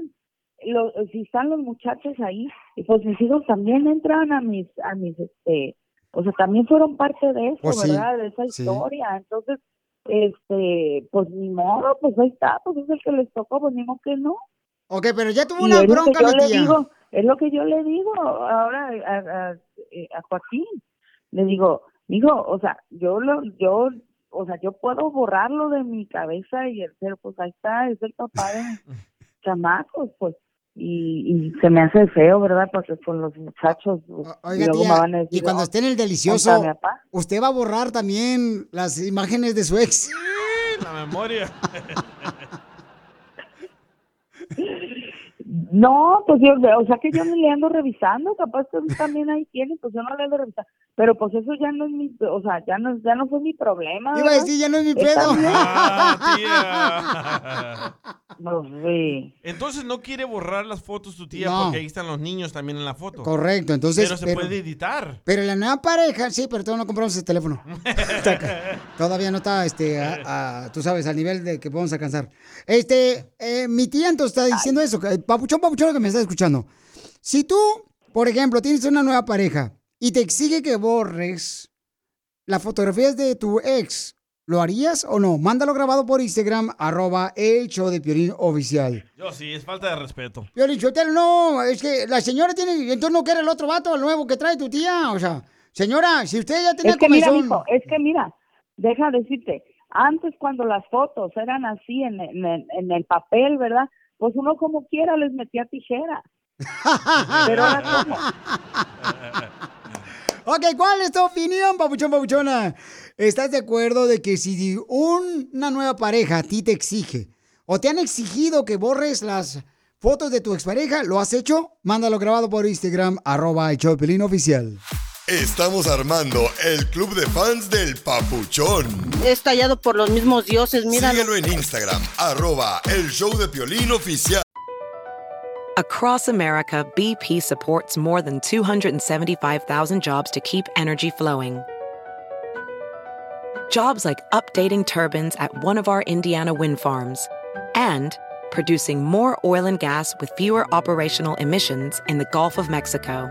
lo, si están los muchachos ahí, y pues mis hijos también entran a mis, a mis, este, o sea, también fueron parte de eso, Pues sí, ¿verdad? De esa sí. historia. Entonces, este, pues ni modo, pues ahí está, pues es el que les tocó, pues ni modo que no. Ok, pero ya tuvo Y una bronca le tía. digo, es lo que yo le digo ahora a, a, eh, a Joaquín. Le digo, digo, o sea, yo lo, yo, o sea, yo puedo borrarlo de mi cabeza y el ser, pues ahí está, es el papá de mis *laughs* chamacos, pues. Y, y se me hace feo, ¿verdad? Porque con los muchachos, pues, Oiga, luego tía, me van a decir, y cuando "Oh, esté en el delicioso, ¿dónde está mi papá?". usted va a borrar también las imágenes de su ex. la memoria. *laughs* No, pues yo, o sea que yo no le ando revisando, capaz que también ahí tienen, pues yo no le ando revisando. Pero pues eso ya no es mi, o sea, ya no, ya no fue mi problema. Iba a decir, ya no es mi pedo. Ah, tía. *laughs* Pues sí. Entonces no quiere borrar las fotos tu tía No. porque ahí están los niños también en la foto. Correcto, entonces. Pero se puede editar. Pero la nueva pareja, sí, pero todavía no compramos ese teléfono. *laughs* todavía no está, este, a- a- tú sabes, al nivel de que podemos alcanzar. Este, eh, mi tía entonces está diciendo eso, que- papuchón, papuchón, que me está escuchando. Si tú, por ejemplo, tienes una nueva pareja y te exige que borres las fotografías de tu ex, ¿lo harías o no? Mándalo grabado por Instagram, arroba el show de Piolín oficial. Yo sí, es falta de respeto. Piolín Sotelo, no, es que la señora tiene, entonces no quiere el otro vato, el nuevo que trae tu tía, o sea, señora, si usted ya tenía Es que mira, comezón- mijo, es que mira, deja decirte, antes cuando las fotos eran así en, en, en el papel, ¿verdad? Pues uno como quiera les metía tijera. Pero ahora cómo. *laughs* Ok, ¿cuál es tu opinión, papuchón, papuchona? ¿Estás de acuerdo de que si un- una nueva pareja a ti te exige o te han exigido que borres las fotos de tu expareja, ¿lo has hecho? Mándalo grabado por Instagram, arroba el oficial. Estamos armando el club de fans del Papuchón. Es tallado por los mismos dioses, mira. Síguelo en Instagram, arroba el show de Piolín oficial. Across America, BP supports more than 275,000 jobs to keep energy flowing. Jobs like updating turbines at one of our Indiana wind farms and producing more oil and gas with fewer operational emissions in the Gulf of Mexico.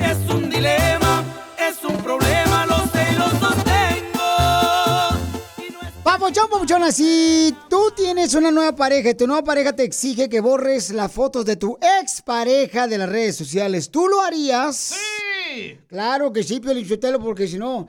Es un dilema, es un problema, lo sé y lo sostengo. Papuchón, papuchona, si tú tienes una nueva pareja y tu nueva pareja te exige que borres las fotos de tu expareja de las redes sociales, ¿tú lo harías? Sí. Claro que sí, Piolín Sotelo, porque si no...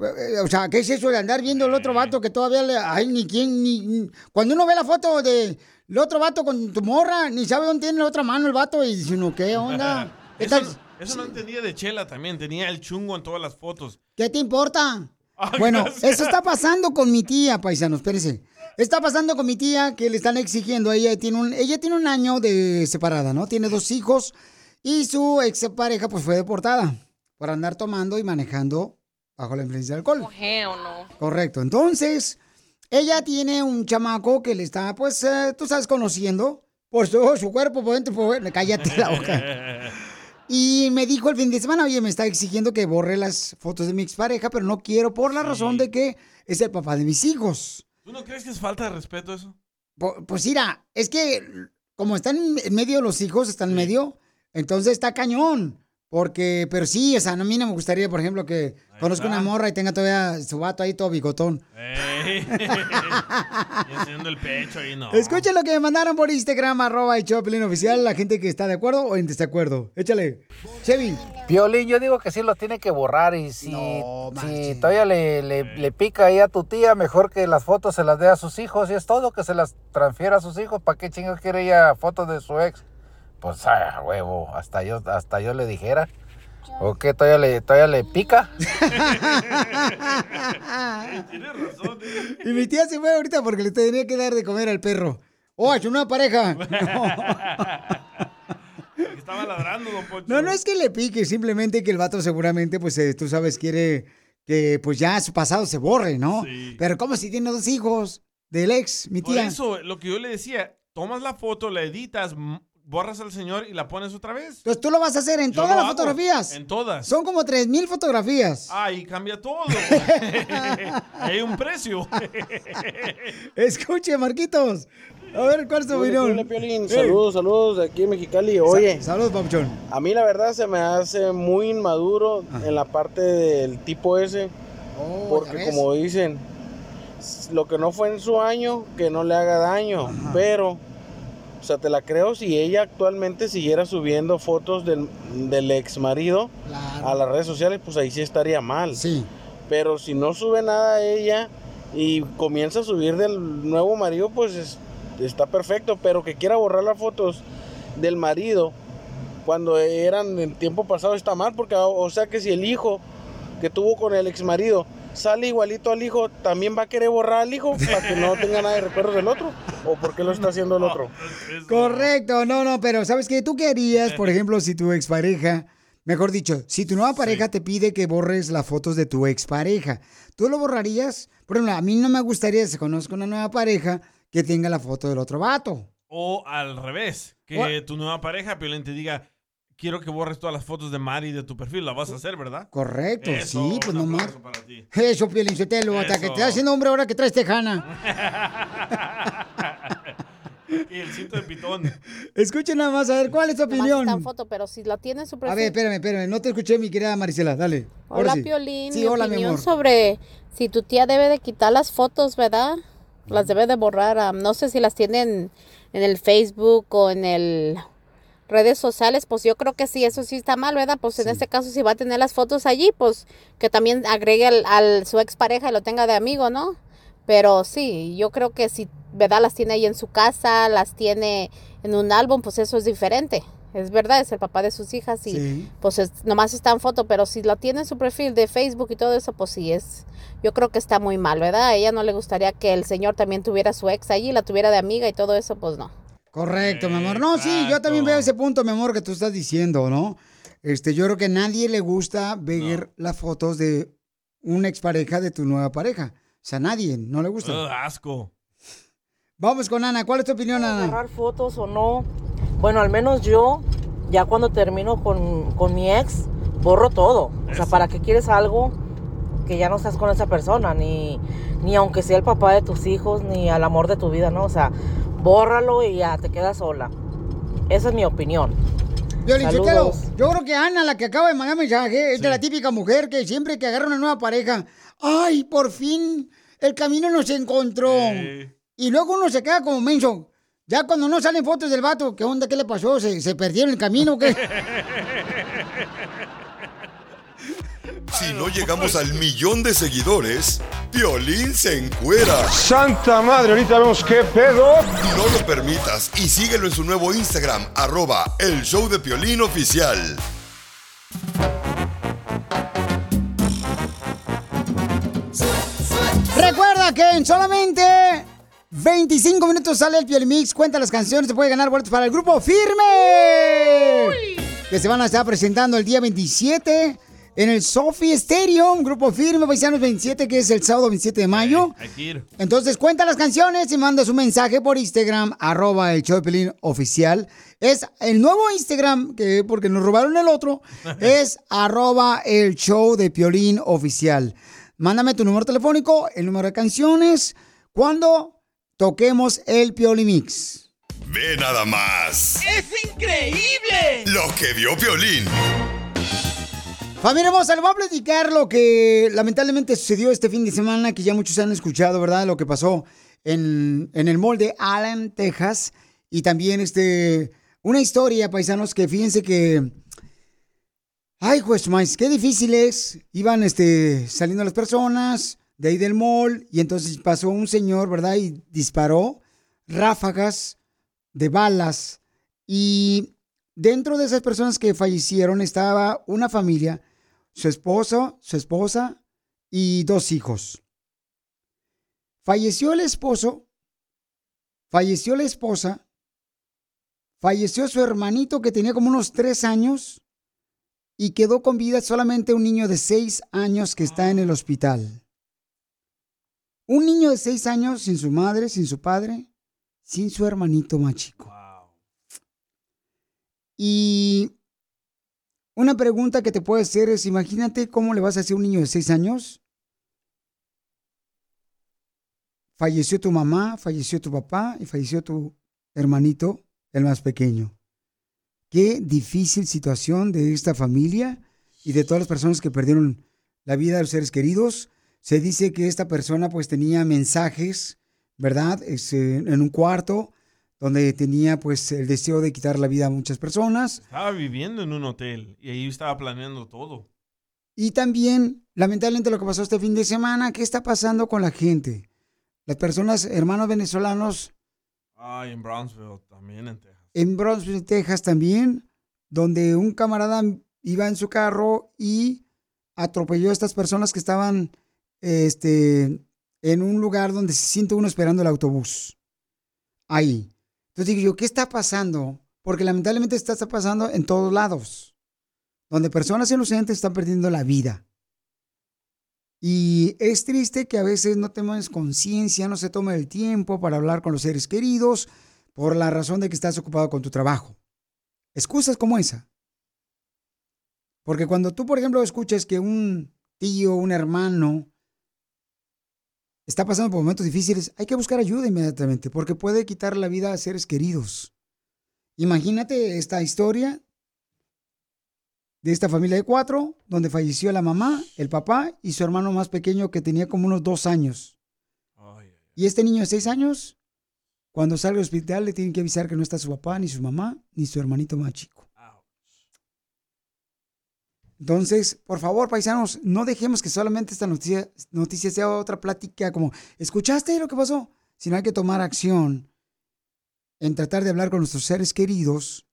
eh, O sea, ¿qué es eso de andar viendo el otro vato que todavía le... Ay, ni quién, ni- Cuando uno ve la foto de el otro vato con tu morra, ni sabe dónde tiene la otra mano el vato y dice uno, ¿qué onda? *laughs* ¿Qué, Eso, no- eso no entendía de Chela también. Tenía el chungo en todas las fotos. ¿Qué te importa? Ay, *laughs* Bueno, gracias. eso está pasando con mi tía, paisanos, espérense. Está pasando con mi tía que le están exigiendo. Ella tiene un, ella tiene un año de separada, ¿no? Tiene dos hijos y su ex pareja pues fue deportada por andar tomando y manejando bajo la influencia del alcohol. o no? Correcto. Entonces, ella tiene un chamaco que le está, pues, eh, tú sabes, conociendo por su, su cuerpo, por dentro, por fuera. Cállate la boca. *laughs* Y me dijo el fin de semana, oye, me está exigiendo que borre las fotos de mi expareja, pero no quiero por la razón de que es el papá de mis hijos. ¿Tú no crees que es falta de respeto eso? Po- Pues mira, es que como están en medio los hijos, están en medio, entonces está cañón. Porque, pero sí, o sea, no, a mí no me gustaría, por ejemplo, que conozca una morra y tenga todavía su vato ahí todo bigotón. Ey. *laughs* Y el pecho ahí, no. Escucha lo que me mandaron por Instagram, arroba el Choplin oficial, la gente que está de acuerdo o en desacuerdo. Échale. Chevy. Piolín, yo digo que sí lo tiene que borrar y si, si todavía le, le, le pica ahí a tu tía, mejor que las fotos se las dé a sus hijos y es todo, que se las transfiera a sus hijos. ¿Para qué chingados quiere ella fotos de su ex? Pues, ah, huevo, hasta yo, hasta yo le dijera. ¿O qué? ¿Todavía le, todavía le pica? *laughs* Y mi tía se fue ahorita porque le tenía que dar de comer al perro. ¡Oh, a su nueva pareja! *laughs* Estaba ladrando, don Poncho. No, no es que le pique, simplemente que el vato seguramente, pues eh, tú sabes, quiere que pues ya su pasado se borre, ¿no? Pero como si tiene dos hijos del ex, mi Por tía. eso, lo que yo le decía, tomas la foto, la editas, borras al señor y la pones otra vez. Entonces tú lo vas a hacer en Yo todas las hago, fotografías. En todas. Son como 3000 fotografías. Ah, y cambia todo. *laughs* *laughs* Hay un precio. *laughs* Escuche, Marquitos. A ver, ¿cuál es tu opinión? Saludos, saludos de aquí en Mexicali. Oye, saludos, Papuchón. A mí la verdad se me hace muy inmaduro en la parte del tipo ese. porque ves? como dicen, lo que no fue en su año, que no le haga daño. Pero, o sea, te la creo si ella actualmente siguiera subiendo fotos del, del ex marido a las redes sociales, pues ahí sí estaría mal. Sí. Pero si no sube nada ella y comienza a subir del nuevo marido, pues es- está perfecto. Pero que quiera borrar las fotos del marido cuando eran en tiempo pasado está mal, porque o sea que si el hijo que tuvo con el ex marido sale igualito al hijo, también va a querer borrar al hijo para que no tenga nada de recuerdos del otro. ¿O por qué lo está haciendo el otro? Correcto, no, no, pero ¿sabes qué? ¿Tú qué harías, por *laughs* ejemplo, si tu expareja, mejor dicho, si tu nueva pareja te pide que borres las fotos de tu expareja, ¿tú lo borrarías? Por ejemplo, a mí no me gustaría, si conozco una nueva pareja, que tenga la foto del otro vato. O al revés, que tu nueva pareja, Piolín, te diga, quiero que borres todas las fotos de Mari de tu perfil. La vas a hacer, ¿verdad? Correcto, Eso, sí, pues nomás. para ti. Eso, Piolín Sotelo, hasta que te estás haciendo hombre ahora que traes tejana. *laughs* y el cinto de pitón. Escuchen nada más, a ver, ¿cuál es tu opinión? en foto, pero si la tiene su A ver, espérame, espérame, no te escuché, mi querida Marisela, dale. Hola, sí. Piolín. Sí, mi hola, mi opinión amor. sobre si tu tía debe de quitar las fotos, ¿verdad? Las debe de borrar. ah, no sé si las tienen en el Facebook o en el redes sociales, pues yo creo que sí, eso sí está mal, ¿verdad? Pues en este caso, si va a tener las fotos allí, pues que también agregue al, al- su expareja y lo tenga de amigo, ¿no? Pero sí, yo creo que si, ¿verdad? Las tiene ahí en su casa, las tiene en un álbum, pues eso es diferente. Es verdad, es el papá de sus hijas y Sí. pues es- nomás está en foto, pero si la tiene en su perfil de Facebook y todo eso, pues sí es, yo creo que está muy mal, ¿verdad? A ella no le gustaría que el señor también tuviera su ex allí, la tuviera de amiga y todo eso, pues no. Correcto, mi amor. No, sí, yo también veo ese punto, mi amor, que tú estás diciendo, ¿no? Este, yo creo que a nadie le gusta ver las fotos de una expareja de tu nueva pareja. O sea, a nadie, no le gusta. Ugh, asco. Vamos con Ana. ¿Cuál es tu opinión, Ana? borrar fotos o no. Bueno, al menos yo, ya cuando termino con, con mi ex, borro todo. O sea, ¿para qué quieres algo que ya no estás con esa persona? Ni, ni aunque sea el papá de tus hijos, ni al amor de tu vida, ¿no? O sea, bórralo y ya te quedas sola. Esa es mi opinión. Yo creo que Ana, la que acaba de mandar mensaje, es de la típica mujer que siempre que agarra una nueva pareja, ¡ay, por fin el camino nos encontró! Y luego uno se queda como menso. Ya cuando no salen fotos del vato, ¿qué onda? ¿Qué le pasó? ¿Se, se perdieron el camino qué? *laughs* Si no llegamos al millón de seguidores, Piolín se encuera. Santa madre, ahorita vemos qué pedo. No lo permitas y síguelo en su nuevo Instagram, arroba el show de Piolín oficial. Recuerda que en solamente 25 minutos sale el Piolín Mix, cuenta las canciones, te puede ganar boletos para el grupo Firme. Que se van a estar presentando el día 27 en el Sophie Stadium, grupo Firme, Paisanos 27, que es el sábado 27 de mayo. Hay que ir. Entonces cuenta las canciones y manda su mensaje por Instagram, arroba el show de Piolín oficial. Es el nuevo Instagram, que porque nos robaron el otro, *laughs* es arroba el show de Piolín oficial. Mándame tu número telefónico, el número de canciones, cuando toquemos el Piolín Mix. Ve nada más ¡Es increíble! lo que vio Piolín. Familia hermosa, le voy a platicar lo que lamentablemente sucedió este fin de semana, que ya muchos han escuchado, ¿verdad? Lo que pasó en, en el mall de Allen, Texas. Y también este, una historia, paisanos, que fíjense que... Ay, pues más, qué difícil es. Iban este, saliendo las personas de ahí del mall y entonces pasó un señor, ¿verdad? Y disparó ráfagas de balas. Y dentro de esas personas que fallecieron estaba una familia, su esposo, su esposa y dos hijos. Falleció el esposo, falleció la esposa, falleció su hermanito que tenía como unos tres años y quedó con vida solamente un niño de seis años que está en el hospital. Un niño de seis años sin su madre, sin su padre, sin su hermanito más chico. Y una pregunta que te puedo hacer es, imagínate cómo le vas a hacer a un niño de seis años. Falleció tu mamá, falleció tu papá y falleció tu hermanito, el más pequeño. Qué difícil situación de esta familia y de todas las personas que perdieron la vida de los seres queridos. Se dice que esta persona pues tenía mensajes, ¿verdad? Este, en un cuarto donde tenía pues el deseo de quitar la vida a muchas personas. Estaba viviendo en un hotel y ahí estaba planeando todo. Y también, lamentablemente, lo que pasó este fin de semana, ¿qué está pasando con la gente? Las personas, hermanos venezolanos, Ay, en Brownsville también en Texas. en Brownsville, Texas también, donde un camarada iba en su carro y atropelló a estas personas que estaban este, en un lugar donde se siente uno esperando el autobús. Ahí. Entonces digo yo, ¿qué está pasando? Porque lamentablemente está, pasando en todos lados, donde personas inocentes están perdiendo la vida. Y es triste que a veces no tenemos conciencia, no se tome el tiempo para hablar con los seres queridos por la razón de que estás ocupado con tu trabajo. Excusas como esa. Porque cuando tú, por ejemplo, escuchas que un tío, un hermano está pasando por momentos difíciles, hay que buscar ayuda inmediatamente, porque puede quitar la vida a seres queridos. Imagínate esta historia de esta familia de cuatro, donde falleció la mamá, el papá y su hermano más pequeño que tenía como unos dos años. Y este niño de seis años, cuando sale al hospital, le tienen que avisar que no está su papá, ni su mamá, ni su hermanito más chico. Entonces, por favor, paisanos, no dejemos que solamente esta noticia, noticia sea otra plática como, ¿escuchaste lo que pasó? Sino hay que tomar acción en tratar de hablar con nuestros seres queridos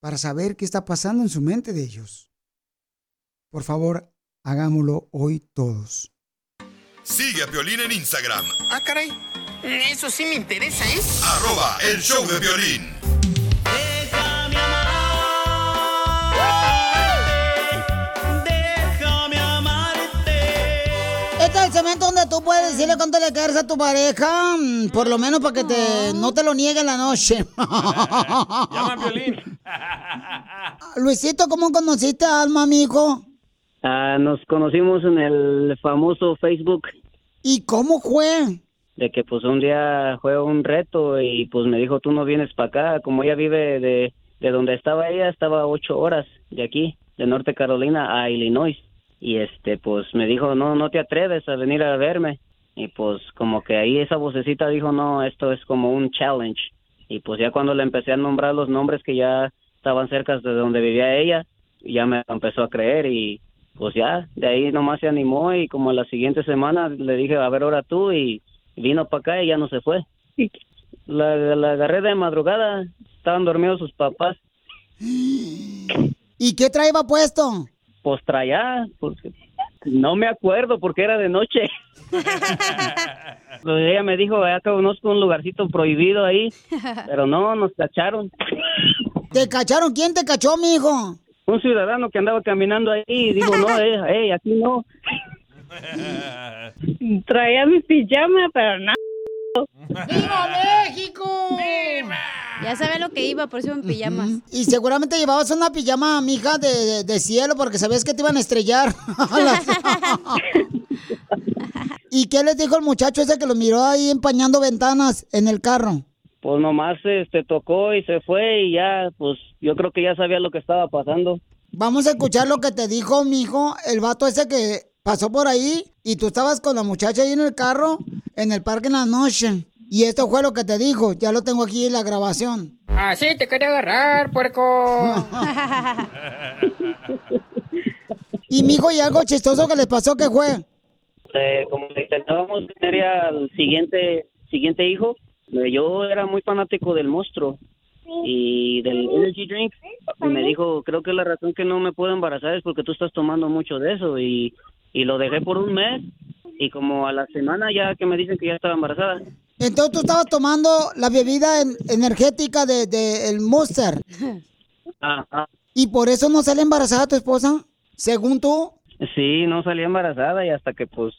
para saber qué está pasando en su mente de ellos. Por favor, hagámoslo hoy todos. Sigue a Piolín en Instagram, Ah, caray. Eso sí me interesa, ¿eh? arroba el show de violín. Este es el cemento donde tú puedes decirle cuánto le quieres a tu pareja, mm, por lo menos para que te, no te lo niegue en la noche. *laughs* Llama a Piolín. *laughs* Luisito, ¿cómo conociste a Alma, amigo? Ah, nos conocimos en el famoso Facebook. ¿Y cómo fue? De que pues un día fue un reto y pues me dijo tú no vienes para acá. Como ella vive de, de donde estaba ella, estaba ocho horas de aquí, de Norte Carolina a Illinois. Y este pues me dijo no, no te atreves a venir a verme. Y pues como que ahí esa vocecita dijo no, esto es como un challenge. Y pues ya cuando le empecé a nombrar los nombres que ya estaban cerca de donde vivía ella, ya me empezó a creer y pues ya, de ahí nomás se animó y como la siguiente semana le dije, a ver, ahora tú y vino para acá y ya no se fue. La, la agarré de madrugada, estaban dormidos sus papás. ¿Y qué traía puesto? Pues traía, pues, no me acuerdo porque era de noche. *laughs* Pues ella me dijo, acá conozco un lugarcito prohibido ahí, *laughs* pero no, nos cacharon. ¿Te cacharon? ¿Quién te cachó, mijo? Un ciudadano que andaba caminando ahí y dijo, no, eh, eh, aquí no. *laughs* Traía mi pijama, pero no. ¡Viva México! Ya sabe lo que iba, por eso en pijamas. Y seguramente llevabas una pijama, mija, de, de- de cielo, porque sabías que te iban a estrellar. *laughs* ¿Y qué les dijo el muchacho ese que lo miró ahí empañando ventanas en el carro? Pues nomás este tocó y se fue y ya, pues yo creo que ya sabía lo que estaba pasando. Vamos a escuchar lo que te dijo, mijo, el vato ese que pasó por ahí y tú estabas con la muchacha ahí en el carro, en el parque en la noche. Y esto fue lo que te dijo, ya lo tengo aquí en la grabación. Así te quería agarrar, puerco. *laughs* Y mijo, ¿y algo chistoso que les pasó qué fue? Eh, como le intentábamos tener ya al siguiente siguiente hijo, eh, yo era muy fanático del monstruo y del energy drink y me dijo, creo que la razón que no me puedo embarazar es porque tú estás tomando mucho de eso y, y lo dejé por un mes y como a la semana ya que me dicen que ya estaba embarazada. Entonces tú estabas tomando la bebida en- energética de, de el Monster. *laughs* Ajá. ¿Y por eso no sale embarazada tu esposa? Según tú. Sí, no salí embarazada y hasta que pues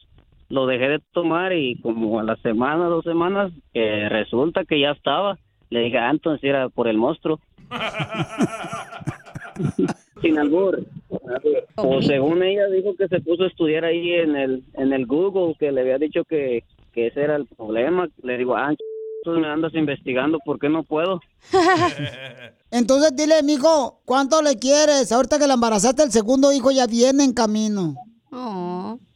lo dejé de tomar y como a la semana, dos semanas, que resulta que ya estaba. Le dije, ah, entonces era por el monstruo. *laughs* *laughs* Sin albur. O según ella dijo que se puso a estudiar ahí en el en el Google, que le había dicho que, que ese era el problema. Le digo, ah, tú me andas investigando, ¿por qué no puedo? *laughs* Entonces dile, mijo, ¿cuánto le quieres? Ahorita que la embarazaste, el segundo hijo ya viene en camino.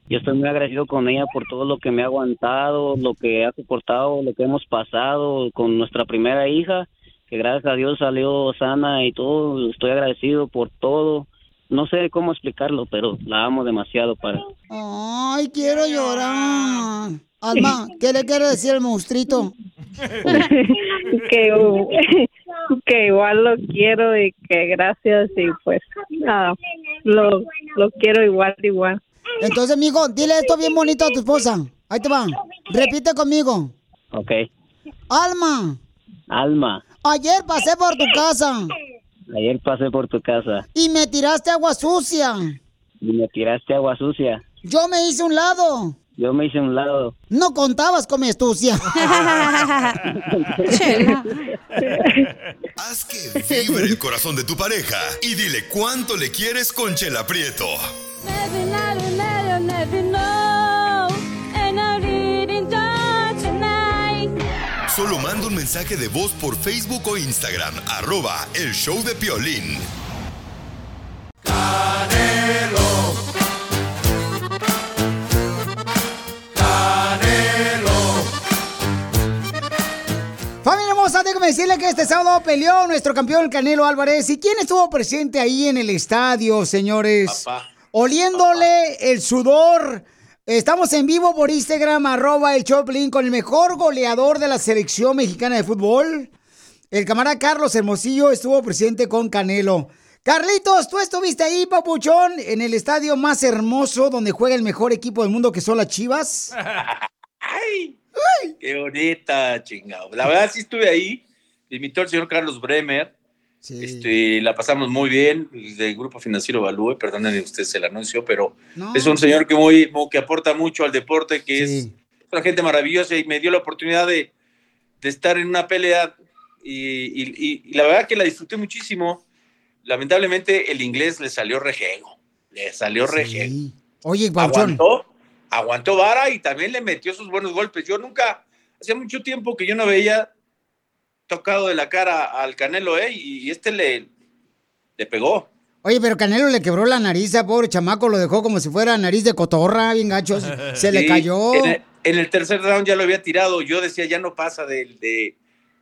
Yo estoy muy agradecido con ella por todo lo que me ha aguantado, lo que ha soportado, lo que hemos pasado con nuestra primera hija, que gracias a Dios salió sana y todo. Estoy agradecido por todo. No sé cómo explicarlo, pero la amo demasiado para... Ay, quiero llorar. Alma, ¿qué le quiere decir al monstruito? *laughs* que, que igual lo quiero y que gracias y pues nada, lo, lo quiero igual, igual. Entonces, amigo, dile esto bien bonito a tu esposa. Ahí te va. Repite conmigo. Ok. Alma, Alma, ayer pasé por tu casa ayer pasé por tu casa y me tiraste agua sucia. y me tiraste agua sucia. Yo me hice un lado. Yo me hice un lado. No contabas con mi astucia. *laughs* Haz que vibre el corazón de tu pareja y dile cuánto le quieres con Chela Prieto. You'll never Solo manda un mensaje de voz por Facebook o Instagram, arroba el show de Piolín. Familia hermosa, déjame decirle que este sábado peleó nuestro campeón el Canelo Álvarez. ¿Y quién estuvo presente ahí en el estadio, señores? Oliéndole el sudor. Estamos en vivo por Instagram, arroba el Choplin, con el mejor goleador de la selección mexicana de fútbol. El camarada Carlos Hermosillo estuvo presente con Canelo. Carlitos, tú estuviste ahí, papuchón, en el estadio más hermoso donde juega el mejor equipo del mundo que son las Chivas. *laughs* ¡Ay! ¡Qué bonita, chingado! La verdad sí estuve ahí. Me invitó el señor Carlos Bremer. Este, la pasamos muy bien. Del Grupo Financiero Valúe, perdonen ustedes el anuncio, pero es un señor que, muy, que aporta mucho al deporte, que es una gente maravillosa y me dio la oportunidad de, de estar en una pelea y, y- y- la verdad que la disfruté muchísimo. Lamentablemente el inglés le salió rejego. Le salió rejego. Oye, papuchón. aguantó, aguantó vara y también le metió sus buenos golpes. Yo nunca, hacía mucho tiempo que yo no veía tocado de la cara al Canelo, ¿eh? Y, este le, le pegó. Oye, pero Canelo le quebró la nariz a pobre chamaco, lo dejó como si fuera nariz de cotorra, bien gachos. *laughs* Se le cayó. En el, en el tercer round ya lo había tirado. Yo decía, ya no pasa del, de-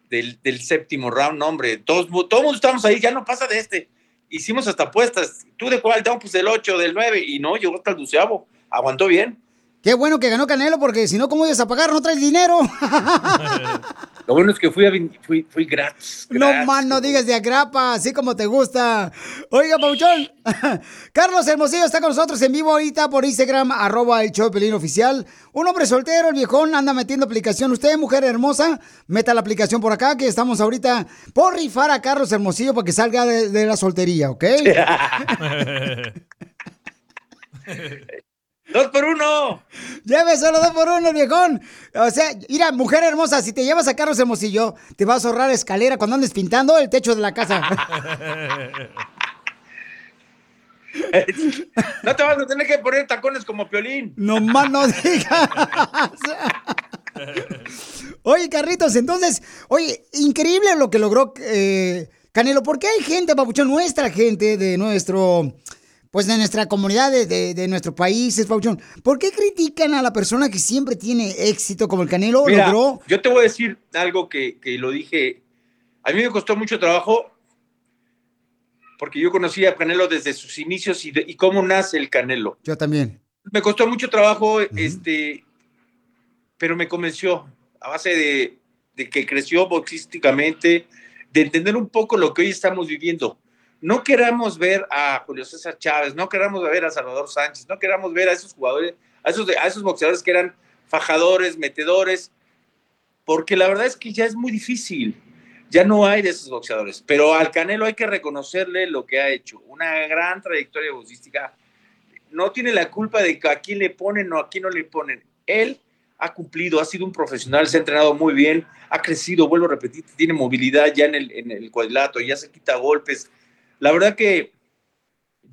del, del séptimo round, no, hombre. Todos, mu- todo mundo estamos ahí, ya no pasa de este. Hicimos hasta apuestas. ¿Tú de cuál? No, pues del 8, del 9. Y no, llegó hasta el doceavo. Aguantó bien. Qué bueno que ganó Canelo, porque si no, ¿cómo ibas a pagar? No traes dinero. *laughs* Lo bueno es que fui, a, fui, fui gratis. No más, no digas de agrapa, así como te gusta. Oiga, Pauchón. *laughs* Carlos Hermosillo está con nosotros en vivo ahorita por Instagram, arroba el show Pelín oficial. Un hombre soltero, el viejón, anda metiendo aplicación. Usted, mujer hermosa, meta la aplicación por acá, que estamos ahorita por rifar a Carlos Hermosillo para que salga de, de la soltería, ¿ok? *laughs* ¡Dos por uno! Lléveselo dos por uno, viejón. O sea, mira, mujer hermosa, si te llevas a Carlos Hermosillo, te vas a ahorrar escalera cuando andes pintando el techo de la casa. *laughs* No te vas a tener que poner tacones como Piolín. No más no digas. Oye, Carritos, entonces, oye, increíble lo que logró eh, Canelo. ¿Por qué hay gente, Papuchón, nuestra gente de nuestro, pues de nuestra comunidad, de, de, de nuestro país, Papuchón? ¿Por qué critican a la persona que siempre tiene éxito como el Canelo Mira, logró? yo te voy a decir algo que, que lo dije. A mí me costó mucho trabajo porque yo conocí a Canelo desde sus inicios y, de- y cómo nace el Canelo. Yo también. Me costó mucho trabajo, este, pero me convenció a base de, de que creció boxísticamente, de entender un poco lo que hoy estamos viviendo. No queramos ver a Julio César Chávez, no queramos ver a Salvador Sánchez, no queramos ver a esos jugadores, a esos, boxeadores que eran fajadores, metedores, porque la verdad es que ya es muy difícil. Ya no hay de esos boxeadores, pero al Canelo hay que reconocerle lo que ha hecho, una gran trayectoria boxística. No tiene la culpa de que a quién le ponen o a quién no le ponen. Él ha cumplido, ha sido un profesional, se ha entrenado muy bien, ha crecido, vuelvo a repetir, tiene movilidad ya en el, en el cuadrilátero, ya se quita golpes. La verdad que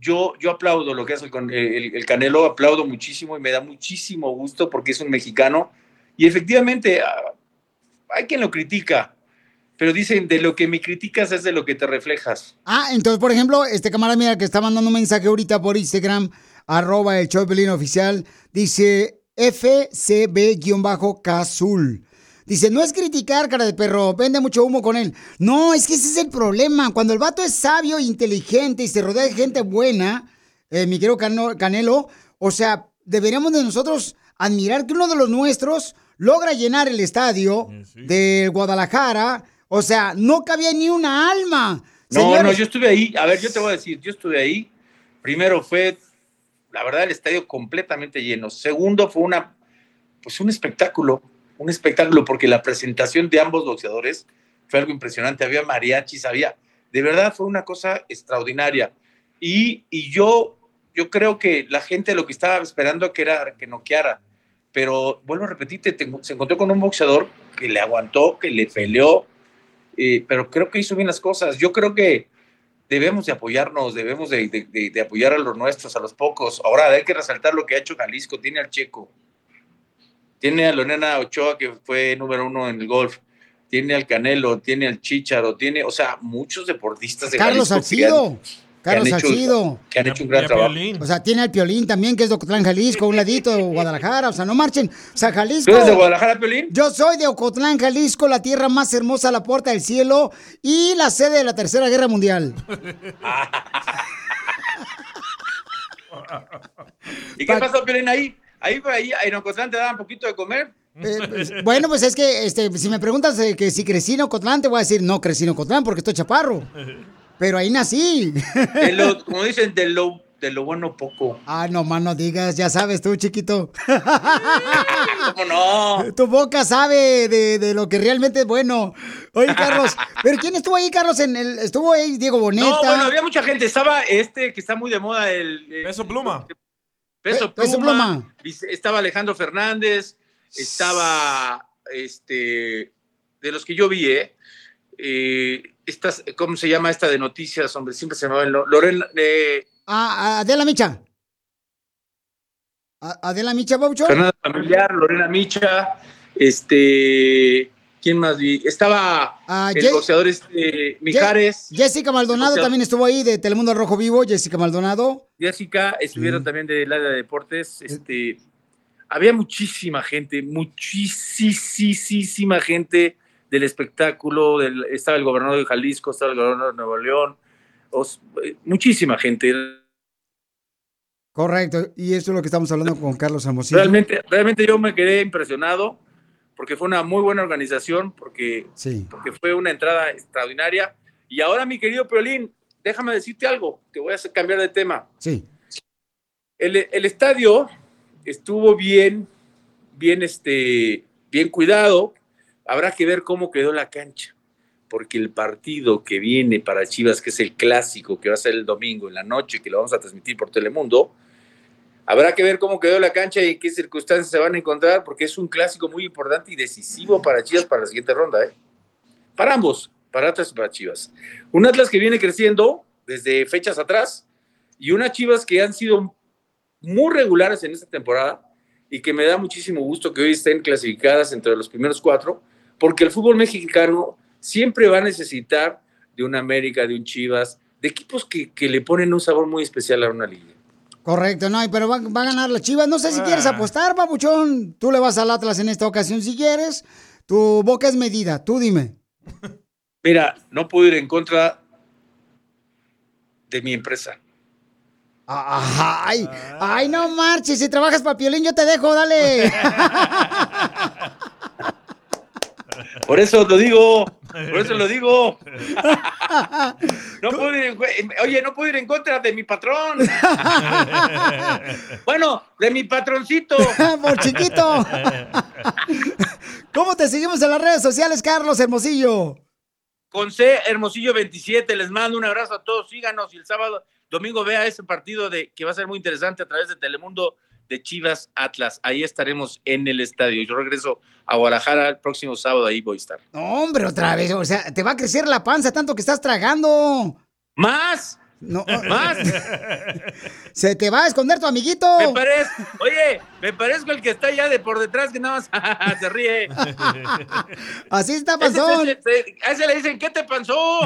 yo, yo aplaudo lo que hace el, el, el Canelo, aplaudo muchísimo y me da muchísimo gusto porque es un mexicano. Y efectivamente, ah, hay quien lo critica, pero dicen, de lo que me criticas es de lo que te reflejas. Ah, entonces, por ejemplo, este camarada mira que está mandando un mensaje ahorita por Instagram, arroba el Piolín oficial, dice FCB-Cazul. Dice, no es criticar, cara de perro, vende mucho humo con él. No, es que ese es el problema. Cuando el vato es sabio, inteligente y se rodea de gente buena, eh, mi querido Canelo, o sea, deberíamos de nosotros admirar que uno de los nuestros logra llenar el estadio de Guadalajara. O sea, no cabía ni una alma. No, Señores, no, yo estuve ahí. A ver, yo te voy a decir, yo estuve ahí. Primero fue, la verdad, el estadio completamente lleno. Segundo fue una, pues un espectáculo, un espectáculo porque la presentación de ambos boxeadores fue algo impresionante. Había mariachis, había, de verdad fue una cosa extraordinaria. Y, y yo, yo creo que la gente lo que estaba esperando que era que noqueara. Pero vuelvo a repetirte, te- se encontró con un boxeador que le aguantó, que le peleó, eh, pero creo que hizo bien las cosas. Yo creo que debemos de apoyarnos, debemos de, de- de- de apoyar a los nuestros, a los pocos. Ahora hay que resaltar lo que ha hecho Jalisco. Tiene al Checo, tiene a Lorena Ochoa, que fue número uno en el golf, tiene al Canelo, tiene al Chicharo, tiene, o sea, muchos deportistas de Carlos Salcido. Carlos Salcido. que han hecho un gran trabajo. O sea, tiene al Piolín también, que es de Ocotlán, Jalisco, a un ladito de Guadalajara. O sea, no marchen. O sea, Jalisco. ¿Tú eres de Guadalajara, Piolín? Yo soy de Ocotlán, Jalisco, la tierra más hermosa, la puerta del cielo y la sede de la Tercera Guerra Mundial. *laughs* ¿Y qué pasó, Piolín, ahí? Ahí, ahí, en Ocotlán te daban poquito de comer. Eh, pues, bueno, pues es que este, si me preguntas eh, que si crecí en Ocotlán, te voy a decir, no crecí en Ocotlán porque estoy chaparro. Pero ahí nací. De lo- como dicen, de lo, de lo bueno poco. Ah, no más no digas, ya sabes tú, chiquito. ¿Cómo no? Tu boca sabe de, de lo que realmente es bueno. Oye, Carlos, ¿pero quién estuvo ahí, Carlos? En el, estuvo ahí Diego Boneta. No, bueno, había mucha gente. Estaba este que está muy de moda, el. Peso Pluma. Peso Pe- Peso Pluma. Estaba Alejandro Fernández. Estaba. Este. De los que yo vi, ¿eh? Eh, estas, ¿Cómo se llama esta de noticias? Hombre, siempre se el no- Lorena. eh, Ah, Adela Micha. Adela Micha, Baucho. Fernanda Familiar, Lorena Micha. Este. ¿Quién más vi? Estaba Ah, el boxeador este, Mijares. Jessica Maldonado también estuvo ahí de Telemundo Rojo Vivo, Jessica Maldonado. Jessica, estuvieron también del área de deportes. Este, había muchísima gente, muchísima gente del espectáculo. Del, estaba el gobernador de Jalisco, estaba el gobernador de Nuevo León, os- eh, muchísima gente. Correcto, y eso es lo que estamos hablando con Carlos Hermosillo. Realmente, realmente yo me quedé impresionado porque fue una muy buena organización, porque, Sí. porque fue una entrada extraordinaria. Y ahora, mi querido Peolín, déjame decirte algo, que voy a hacer cambiar de tema. Sí. El, el estadio estuvo bien, bien, este, bien cuidado. Habrá que ver cómo quedó la cancha, porque el partido que viene para Chivas, que es el clásico, que va a ser el domingo en la noche, que lo vamos a transmitir por Telemundo, habrá que ver cómo quedó la cancha y qué circunstancias se van a encontrar, porque es un clásico muy importante y decisivo para Chivas para la siguiente ronda, ¿eh? Para ambos, para Atlas y para Chivas. Un Atlas que viene creciendo desde fechas atrás y unas Chivas que han sido muy regulares en esta temporada y que me da muchísimo gusto que hoy estén clasificadas entre los primeros cuatro, porque el fútbol mexicano siempre va a necesitar de un América, de un Chivas, de equipos que, que le ponen un sabor muy especial a una liga. Correcto, no, pero va, va a ganar la Chivas. No sé si quieres Ah. apostar, babuchón. Tú le vas al Atlas en esta ocasión si quieres. Tu boca es medida, tú dime. *laughs* Mira, no puedo ir en contra de mi empresa. Ay, ay, no marches. Si trabajas para Piolín, yo te dejo, dale. *laughs* Por eso lo digo, por eso lo digo. *laughs* No puedo ir en- oye, no puedo ir en contra de mi patrón. *laughs* Bueno, de mi patroncito. *laughs* Por chiquito. ¿Cómo te seguimos en las redes sociales, Carlos Hermosillo? Con C Hermosillo 27, les mando un abrazo a todos, síganos y el sábado domingo vea ese partido de que va a ser muy interesante a través de Telemundo de Chivas Atlas. Ahí estaremos en el estadio. Yo regreso a Guadalajara el próximo sábado, ahí voy a estar. No, hombre, otra vez. O sea, te va a crecer la panza tanto que estás tragando. ¡Más! No, *laughs* ¡Más! Se te va a esconder tu amiguito. Me parece, oye, me parezco el que está allá de por detrás que nada más *laughs* se ríe. Así está ese- A ese le dicen, ¿qué te pasó?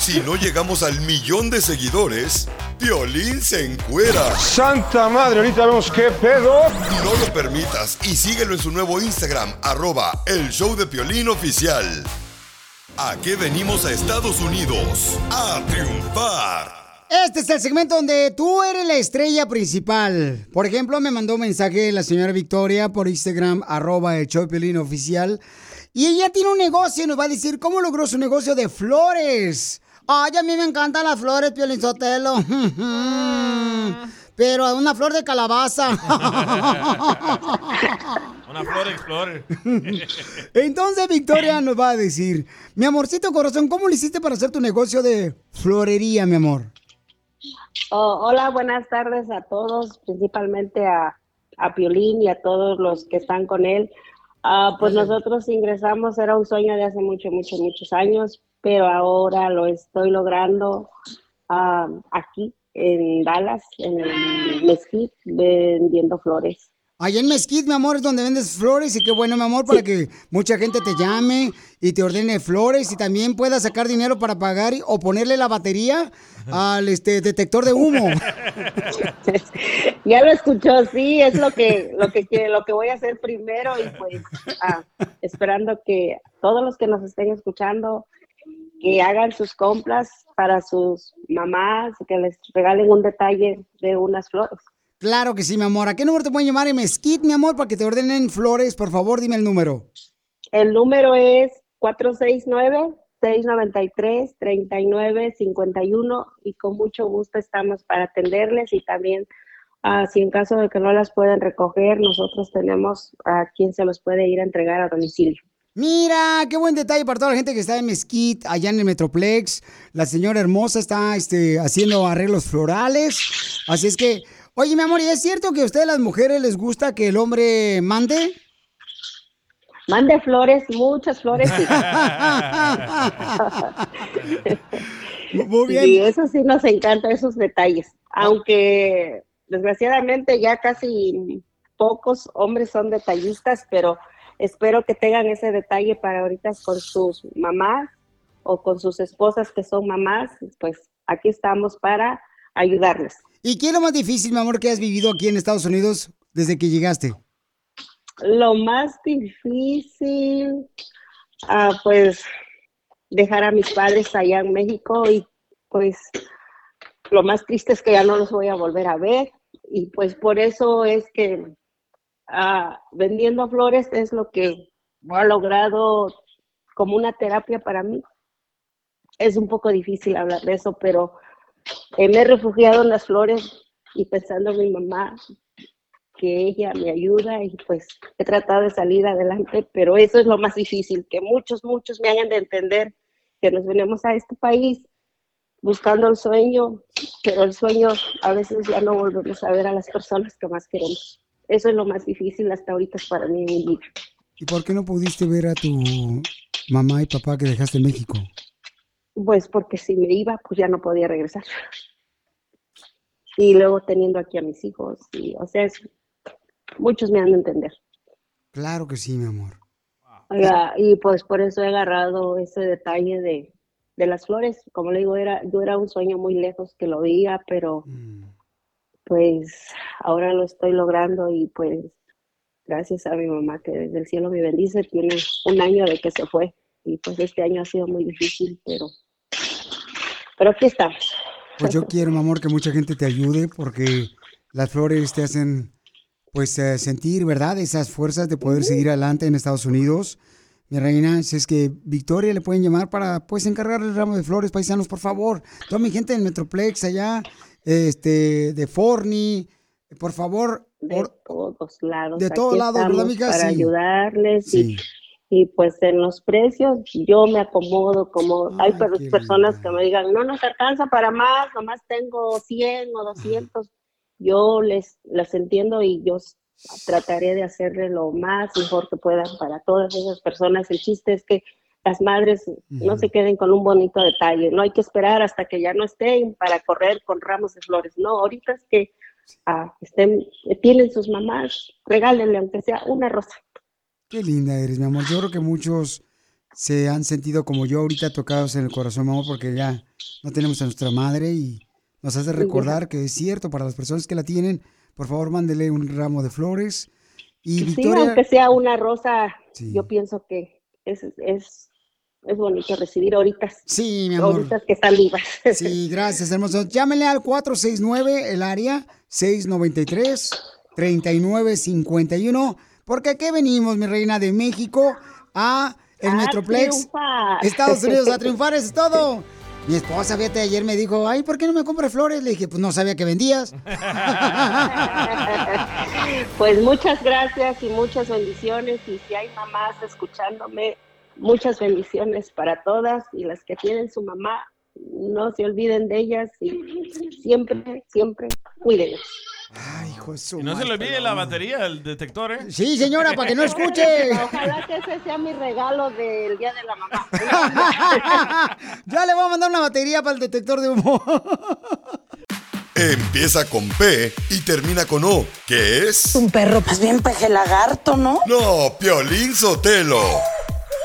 Si no llegamos al millón de seguidores, Piolín se encuera. Santa madre, ahorita vemos qué pedo. No lo permitas y síguelo en su nuevo Instagram, arroba el show de Piolín oficial. ¿A qué venimos a Estados Unidos? A triunfar. Este es el segmento donde tú eres la estrella principal. Por ejemplo, me mandó un mensaje la señora Victoria por Instagram, arroba el Piolín oficial. Y ella tiene un negocio y nos va a decir cómo logró su negocio de flores. Ay, a mí me encantan las flores, Piolín Sotelo. *laughs* Pero una flor de calabaza. *laughs* Una flor explorer. *laughs* Entonces Victoria nos va a decir, mi amorcito corazón, ¿cómo lo hiciste para hacer tu negocio de florería, mi amor? Oh, hola, buenas tardes a todos, principalmente a, a Piolín y a todos los que están con él. Ah, pues nosotros ingresamos, era un sueño de hace muchos, muchos, muchos años, pero ahora lo estoy logrando ah, aquí en Dallas, en el Mesquite, vendiendo flores. Allá en Mesquite, mi amor, es donde vendes flores y qué bueno, mi amor, para que mucha gente te llame y te ordene flores y también puedas sacar dinero para pagar y- o ponerle la batería al este detector de humo. *laughs* Ya lo escuchó, sí, es lo que, lo que, quiere- lo que voy a hacer primero y pues ah, esperando que todos los que nos estén escuchando que hagan sus compras para sus mamás, que les regalen un detalle de unas flores. Claro que sí, mi amor. ¿A qué número te pueden llamar en Mesquite, mi amor, para que te ordenen flores? Por favor, dime el número. El número es 469-693-3951 y con mucho gusto estamos para atenderles y también ah, si en caso de que no las puedan recoger, nosotros tenemos a quien se los puede ir a entregar a domicilio. Mira, qué buen detalle para toda la gente que está en Mesquite, allá en el Metroplex. La señora hermosa está este, haciendo arreglos florales. Así es que, oye, mi amor, ¿y es cierto que a ustedes las mujeres les gusta que el hombre mande? Mande flores, muchas flores. *laughs* Muy bien. Sí, eso sí nos encanta, esos detalles. Aunque desgraciadamente ya casi pocos hombres son detallistas, pero espero que tengan ese detalle para ahorita con sus mamás o con sus esposas que son mamás, pues aquí estamos para ayudarles. ¿Y qué es lo más difícil, mi amor, que has vivido aquí en Estados Unidos desde que llegaste? Lo más difícil, ah, pues dejar a mis padres allá en México y pues lo más triste es que ya no los voy a volver a ver y pues por eso es que ah, vendiendo flores es lo que ha logrado como una terapia para mí. Es un poco difícil hablar de eso, pero eh, me he refugiado en las flores y pensando en mi mamá, que ella me ayuda y pues he tratado de salir adelante, pero eso es lo más difícil, que muchos, muchos me hagan de entender que nos venimos a este país buscando el sueño, pero el sueño a veces ya no volvemos a ver a las personas que más queremos. Eso es lo más difícil hasta ahorita para mí en mi vida. ¿Y por qué no pudiste ver a tu mamá y papá que dejaste en México? Pues porque si me iba, pues ya no podía regresar. Y luego teniendo aquí a mis hijos, y, o sea, es- muchos me han de entender. Claro que sí, mi amor. Oiga, y pues por eso he agarrado ese detalle de, de las flores. Como le digo, era, yo era un sueño muy lejos que lo veía, pero pues ahora lo estoy logrando y pues gracias a mi mamá que desde el cielo me bendice, tiene un año de que se fue y pues este año ha sido muy difícil, pero, pero aquí estamos. Pues yo quiero, mi amor, que mucha gente te ayude porque las flores te hacen, pues, eh, sentir, ¿verdad? Esas fuerzas de poder seguir adelante en Estados Unidos. Mi reina, si es que Victoria le pueden llamar para, pues, encargar el ramo de flores, paisanos, por favor. Toda mi gente en Metroplex allá, este, de Forni, por favor. De por- todos lados. De todos lados, ¿verdad, mija? Para Sí. ayudarles Sí. y, Y pues en los precios yo me acomodo como hay per- personas que me digan, no nos alcanza para más, nomás tengo 100 o 200. Yo les las entiendo y yo trataré de hacerle lo más mejor que pueda para todas esas personas. El chiste es que las madres no se queden con un bonito detalle, no hay que esperar hasta que ya no estén para correr con ramos de flores. No, ahorita es que ah, estén, tienen sus mamás, regálenle aunque sea una rosa. Qué linda eres, mi amor. Yo creo que muchos se han sentido como yo ahorita tocados en el corazón, mi amor, porque ya no tenemos a nuestra madre y nos hace recordar que es cierto para las personas que la tienen. Por favor, mándele un ramo de flores. Y Sí, Victoria, aunque sea una rosa, yo pienso que es, es, es bonito recibir ahorita. Sí, mi amor. Ahoritas que están vivas. Sí, gracias, hermoso. Llámenle al 469, el área 693-3951. Porque aquí venimos, mi reina de México, a el A Metroplex, triunfar. Estados Unidos, a *laughs* triunfar, es todo. Mi esposa, fíjate, ayer me dijo, ay, ¿por qué no me compras flores? Le dije, pues no sabía que vendías. *laughs* Pues muchas gracias y muchas bendiciones. Y si hay mamás escuchándome, muchas bendiciones para todas. Y las que tienen su mamá, no se olviden de ellas y siempre, siempre cuídenlas. Ay, hijo de su Y no se le olvide la batería, el detector, ¿eh? Sí, señora, para que no escuche. Ojalá que ese sea mi regalo del Día de la Mamá. *laughs* ya le voy a mandar una batería para el detector de humo. Empieza con P y termina con O, que es... Un perro, pues bien peje lagarto, ¿no? No, Piolín Sotelo.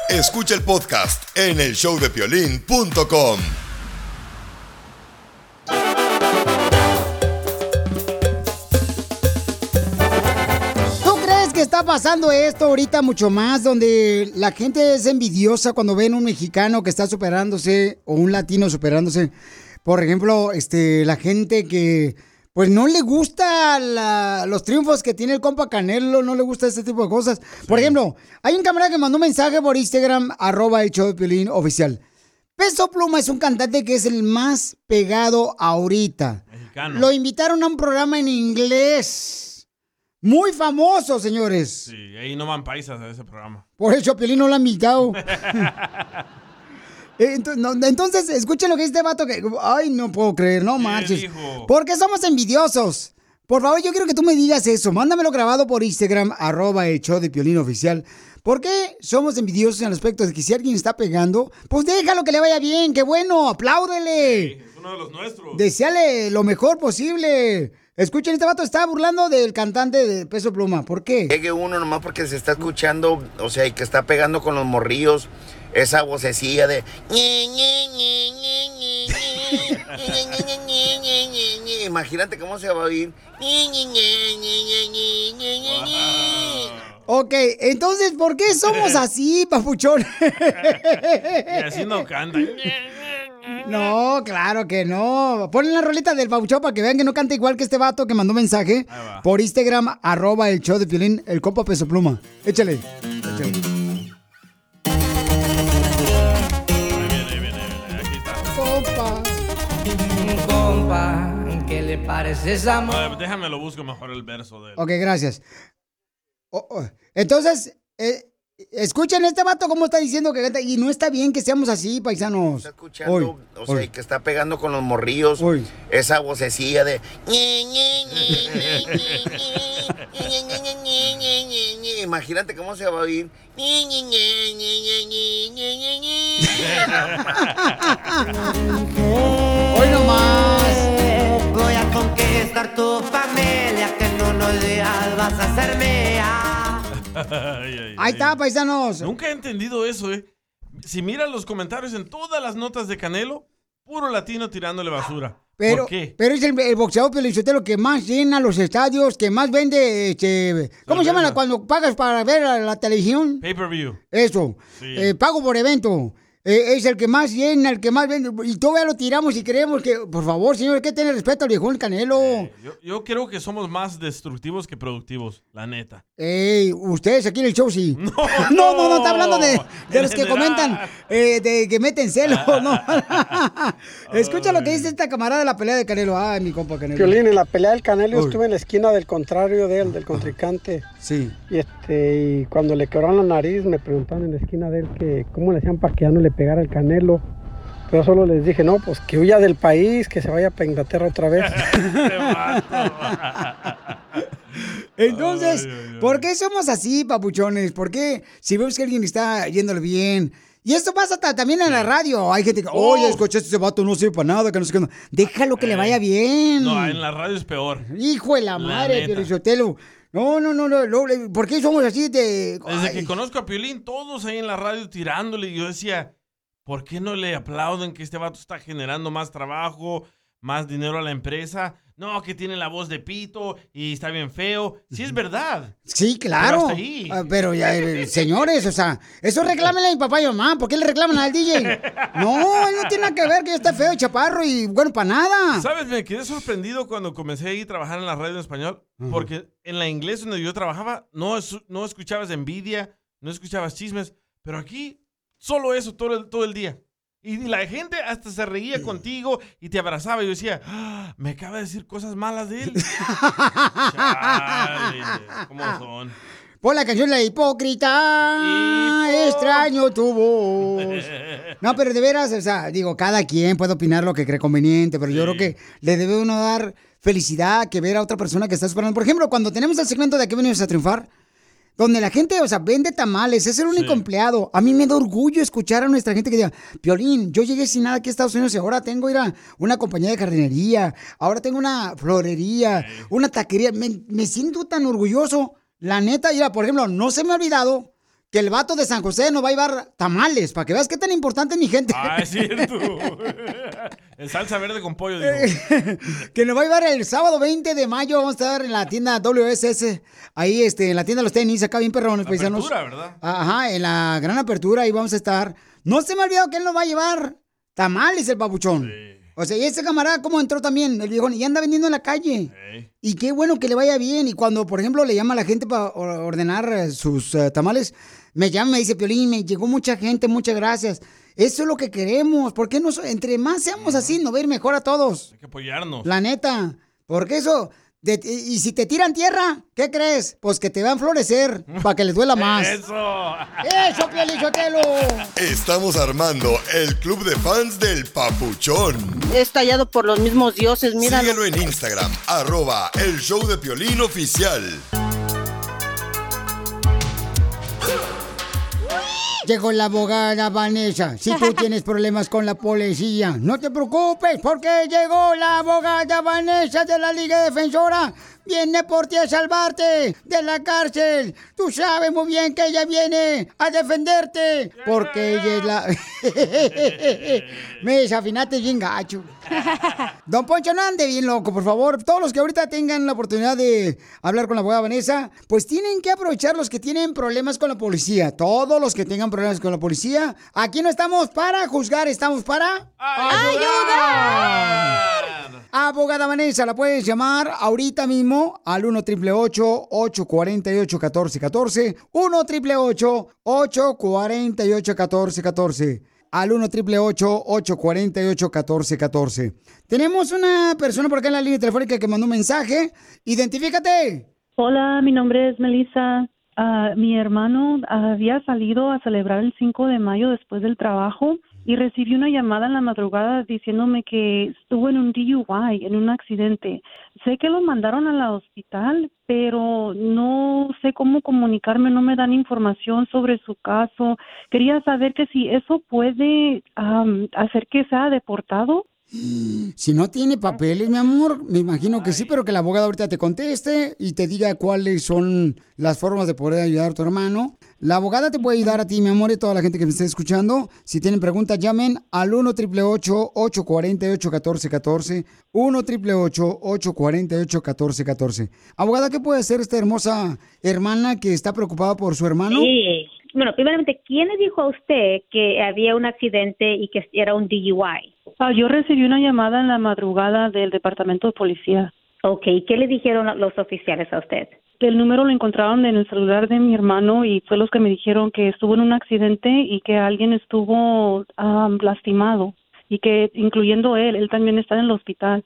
Escucha el podcast en el showdepiolín.com. está pasando esto ahorita mucho más, donde la gente es envidiosa cuando ven un mexicano que está superándose o un latino superándose? Por ejemplo, este, la gente que pues no le gusta la- los triunfos que tiene el compa Canelo, no le gusta este tipo de cosas. Por ejemplo, hay un camarada que mandó un mensaje por Instagram, arroba el show de Piolín oficial. Peso Pluma es un cantante que es el más pegado ahorita. Mexicano. Lo invitaron a un programa en inglés. Muy famoso, señores. Sí, ahí no van paisas a ese programa. Por eso Piolín no lo ha invitado. *laughs* Eh, no, Entonces, escuchen lo que dice este vato que... Ay, no puedo creer, no marches. dijo? ¿Por qué somos envidiosos? Por favor, yo quiero que tú me digas eso. Mándamelo grabado por Instagram, arroba el show de Piolín Oficial. ¿Por qué somos envidiosos en el aspecto de que si alguien está pegando, pues déjalo que le vaya bien, qué bueno, apláudele. Es uno de los nuestros. Deseale lo mejor posible. Escuchen, este vato está burlando del cantante de Peso Pluma. ¿Por qué? Llegue uno nomás porque se está escuchando, o sea, y que está pegando con los morrillos esa vocecilla de... Imagínate cómo se va a oír. Ok, entonces, ¿por qué somos así, papuchón? y así no cantan. No, claro que no. Ponen la rolita del papuchón para que vean que no canta igual que este vato que mandó mensaje por Instagram, arroba el show de Piolín, el compa Peso Pluma. Échale, échale. Compa. Compa, ¿qué le parece esa A ver, déjame lo busco mejor el verso de él. Ok, gracias. Entonces, eh, Escuchen este vato cómo está diciendo que y no está bien que seamos así, paisanos. Está escuchando, hoy, o sea, que está pegando con los morrillos hoy. esa vocecilla de Imagínate cómo se va a oír. hoy nomás voy a conquistar tu familia que no nos digas vas a hacerme. A... Ay, ay, Ahí está, paisanos. Nunca he entendido eso, ¿eh? Si miras los comentarios en todas las notas de Canelo, puro latino tirándole basura. Pero, ¿Por qué? pero es el, el boxeador pelichotero que más llena los estadios, que más vende, este, ¿cómo se llama la- cuando pagas para ver a la televisión? Pay-per-view. Eso, Sí. eh, pago por evento. Eh, es el que más llena, el que más vende. Y todavía lo tiramos y creemos que, por favor, señor, hay que tener respeto al viejón Canelo. Yo, yo creo que somos más destructivos que productivos, la neta. Ey, ustedes aquí en el show sí. *laughs* *laughs* No, no, no, está hablando de, de los que comentan, eh, de que meten celo, *laughs* no. Escucha lo que dice esta camarada de la pelea de Canelo. Ay, mi compa Canelo. Violín, en la pelea del Canelo Uy. estuve en la esquina del contrario de él, del contrincante. Sí. Y este, y cuando le quebraron la nariz, me preguntaron en la esquina de él que cómo le hacían para que ya no le pegara el Canelo. Pero solo les dije, no, pues que huya del país, que se vaya para Inglaterra otra vez. *laughs* Entonces, ¿por qué somos así, papuchones? ¿Por qué si vemos que alguien está yéndole bien? Y esto pasa ta- también en la radio. Hay gente que, oye, escuchaste ese vato, no sirve para nada, que no sé qué. no". Déjalo que le vaya bien. No, en la radio es peor. Hijo de la La madre. No, no, no, no, no, ¿Por qué somos así de...? Desde que conozco a Piolín, todos ahí en la radio tirándole. Y yo decía, ¿por qué no le aplauden que este vato está generando más trabajo, más dinero a la empresa? No, que tiene la voz de pito y está bien feo. Sí, es verdad. Sí, claro. Pero hasta ahí. Ah, Pero ya, eh, señores, o sea, eso reclámenle a mi papá y mamá. ¿Por qué le reclaman al DJ? *laughs* No, él no tiene nada que ver, que yo esté feo, chaparro y bueno, para nada. ¿Sabes? Me quedé sorprendido cuando comencé a ir a trabajar en la radio en español, porque en la inglés donde yo trabajaba no, no escuchabas envidia, no escuchabas chismes, pero aquí solo eso todo el, todo el día. Y la gente hasta se reía *clears throat* contigo y te abrazaba y yo decía, "Ah, me acaba de decir cosas malas de él. *laughs* Chale, ¿Cómo son? Pon la canción La Hipócrita. Extraño tu voz. *laughs* No, pero de veras, o sea, digo, cada quien puede opinar lo que cree conveniente, pero yo creo que le debe uno dar felicidad que ver a otra persona que está esperando. Por ejemplo, cuando tenemos el segmento de aquí venimos a triunfar, donde la gente, o sea, vende tamales, es el único empleado. A mí me da orgullo escuchar a nuestra gente que diga, Piolín, yo llegué sin nada aquí a Estados Unidos y ahora tengo ir a una compañía de jardinería, ahora tengo una florería, una taquería. Me, me siento tan orgulloso. La neta, mira, por ejemplo, no se me ha olvidado que el vato de San José nos va a llevar tamales, para que veas qué tan importante es mi gente. Ah, es cierto. *laughs* El salsa verde con pollo, digo. *laughs* que nos va a llevar el sábado 20 de mayo. Vamos a estar en la tienda WSS. Ahí, este, en la tienda de los tenis, acá bien perrones, paisanos. Apertura, ¿verdad? Ajá, en la gran apertura, ahí vamos a estar. No se me ha olvidado que él nos va a llevar tamales, el babuchón. O sea, y ese camarada, ¿cómo entró también? El viejón, y anda vendiendo en la calle. Y qué bueno que le vaya bien. Y cuando, por ejemplo, le llama a la gente para or- ordenar eh, sus eh, tamales, me llama y me dice, Piolín, me llegó mucha gente, muchas gracias. Eso es lo que queremos. ¿Por qué no? so- Entre más seamos así, nos va a ir mejor a todos. Hay que apoyarnos. La neta. Porque eso. de- y si te tiran tierra, ¿qué crees? Pues que te va a florecer *laughs* para que les duela más. Eso. *laughs* ¡Eso, Pielichotelo! Estamos armando el club de fans del Papuchón. Es tallado por los mismos dioses, mira. Síguelo en Instagram, arroba el show de Piolín oficial. Llegó la abogada Vanessa. Si tú *laughs* tienes problemas con la policía, no te preocupes porque llegó la abogada Vanessa de la Liga Defensora. Viene por ti a salvarte de la cárcel. Tú sabes muy bien que ella viene a defenderte porque ella es la... *laughs* Me desafinaste bien gacho. *laughs* Don Poncho, no ande bien loco, por favor. Todos los que ahorita tengan la oportunidad de hablar con la abogada Vanessa, pues tienen que aprovechar los que tienen problemas con la policía. Todos los que tengan problemas con la policía. Aquí no estamos para juzgar, estamos para ayudar. Abogada Vanessa, la puedes llamar ahorita mismo al 1 888 848 1414 1 888 848 1414 al 1 888 848 1414 Tenemos una persona por acá en la línea telefónica que mandó un mensaje. Identifícate. Hola, mi nombre es Melissa. Ah, mi hermano había salido a celebrar el 5 de mayo después del trabajo y recibí una llamada en la madrugada diciéndome que estuvo en un DUI, en un accidente. Sé que lo mandaron al hospital, pero no sé cómo comunicarme, no me dan información sobre su caso. Quería saber que si eso puede am, hacer que sea deportado. Si no tiene papeles, mi amor, me imagino que sí, pero que la abogada ahorita te conteste y te diga cuáles son las formas de poder ayudar a tu hermano. La abogada te puede ayudar a ti, mi amor, y a toda la gente que me esté escuchando. Si tienen preguntas, llamen al 1 888 848 1414 1 888 848 1414 Abogada, ¿qué puede hacer esta hermosa hermana que está preocupada por su hermano? Sí, bueno, primeramente, ¿quién le dijo a usted que había un accidente y que era un DUI? Ah, yo recibí una llamada en la madrugada del departamento de policía. Ok, ¿qué le dijeron los oficiales a usted? El número lo encontraron en el celular de mi hermano y fue los que me dijeron que estuvo en un accidente y que alguien estuvo ah, lastimado y que incluyendo él, él también está en el hospital.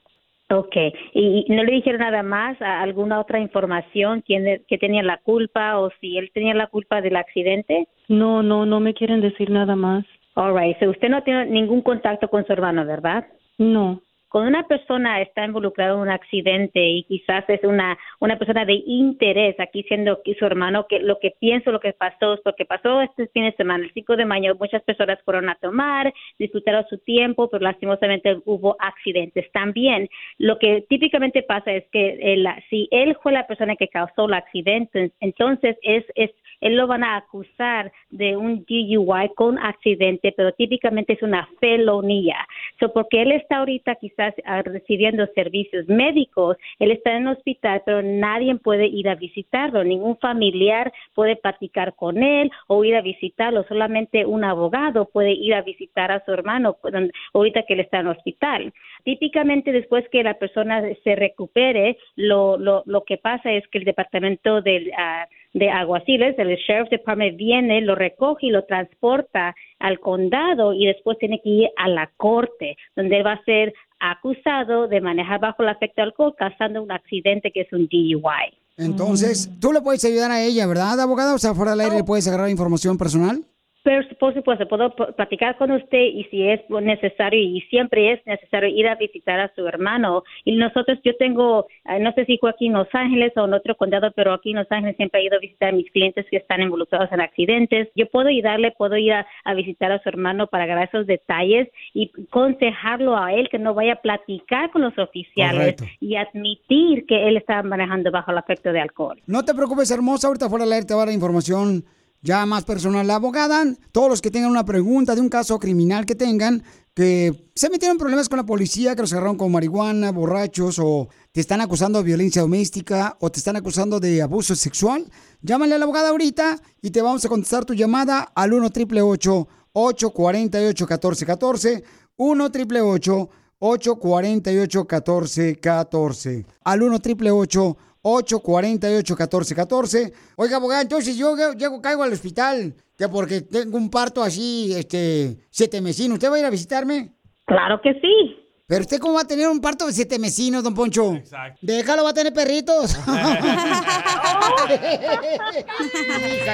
Ok, ¿y no le dijeron nada más, a alguna otra información, quién que tenía la culpa o si él tenía la culpa del accidente? No, no, no me quieren decir nada más. All right, so usted no tiene ningún contacto con su hermano, ¿verdad? No. Cuando una persona está involucrada en un accidente y quizás es una, una persona de interés, aquí siendo su hermano, que lo que pienso, lo que pasó, es lo que pasó este fin de semana, el 5 de mayo, muchas personas fueron a tomar, disfrutaron su tiempo, pero lastimosamente hubo accidentes también. Lo que típicamente pasa es que el- si él fue la persona que causó el accidente, entonces es, es él lo van a acusar de un DUI con accidente, pero típicamente es una felonía. So, porque él está ahorita quizás ah, recibiendo servicios médicos, él está en el hospital, pero nadie puede ir a visitarlo, ningún familiar puede platicar con él o ir a visitarlo, solamente un abogado puede ir a visitar a su hermano donde- ahorita que él está en el hospital. Típicamente después que la persona se recupere, lo, lo, lo que pasa es que el departamento del, ah, de aguaciles, el Sheriff Department viene, lo recoge y lo transporta al condado y después tiene que ir a la corte, donde va a ser acusado de manejar bajo el efecto de alcohol, causando un accidente que es un DUI. Entonces, tú le puedes ayudar a ella, ¿verdad, abogada? O sea, fuera del aire le puedes agarrar información personal. Pero, por supuesto, puedo platicar con usted y si es necesario, y siempre es necesario ir a visitar a su hermano. Y nosotros, yo tengo, eh, no sé si fue aquí en Los Ángeles o en otro condado, pero aquí en Los Ángeles siempre he ido a visitar a mis clientes que están involucrados en accidentes. Yo puedo ayudarle, puedo ir a, a visitar a su hermano para agarrar esos detalles y aconsejarlo a él que no vaya a platicar con los oficiales Correcto. y admitir que él está manejando bajo el efecto de alcohol. No te preocupes, hermosa. Ahorita fuera del aire te va a dar información ya más personal. La abogada, todos los que tengan una pregunta de un caso criminal que tengan, que se metieron problemas con la policía, que los agarraron con marihuana, borrachos, o te están acusando de violencia doméstica, o te están acusando de abuso sexual, llámale a la abogada ahorita y te vamos a contestar tu llamada al 1 888 848 1414 1 888 848 1414 al 1 888 848-1414. Oiga, abogada, entonces yo llego, caigo al hospital, que porque tengo un parto así, este, siete mesinos. ¿Usted va a ir a visitarme? Claro que sí. Pero usted cómo va a tener un parto de siete mesinos, don Poncho? Exacto. Déjalo, va a tener perritos. *laughs* Hija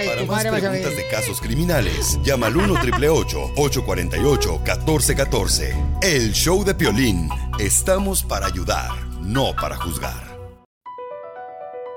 Para más preguntas de casos criminales, llama al 1 888 848 1414 El show de Piolín. Estamos para ayudar, no para juzgar.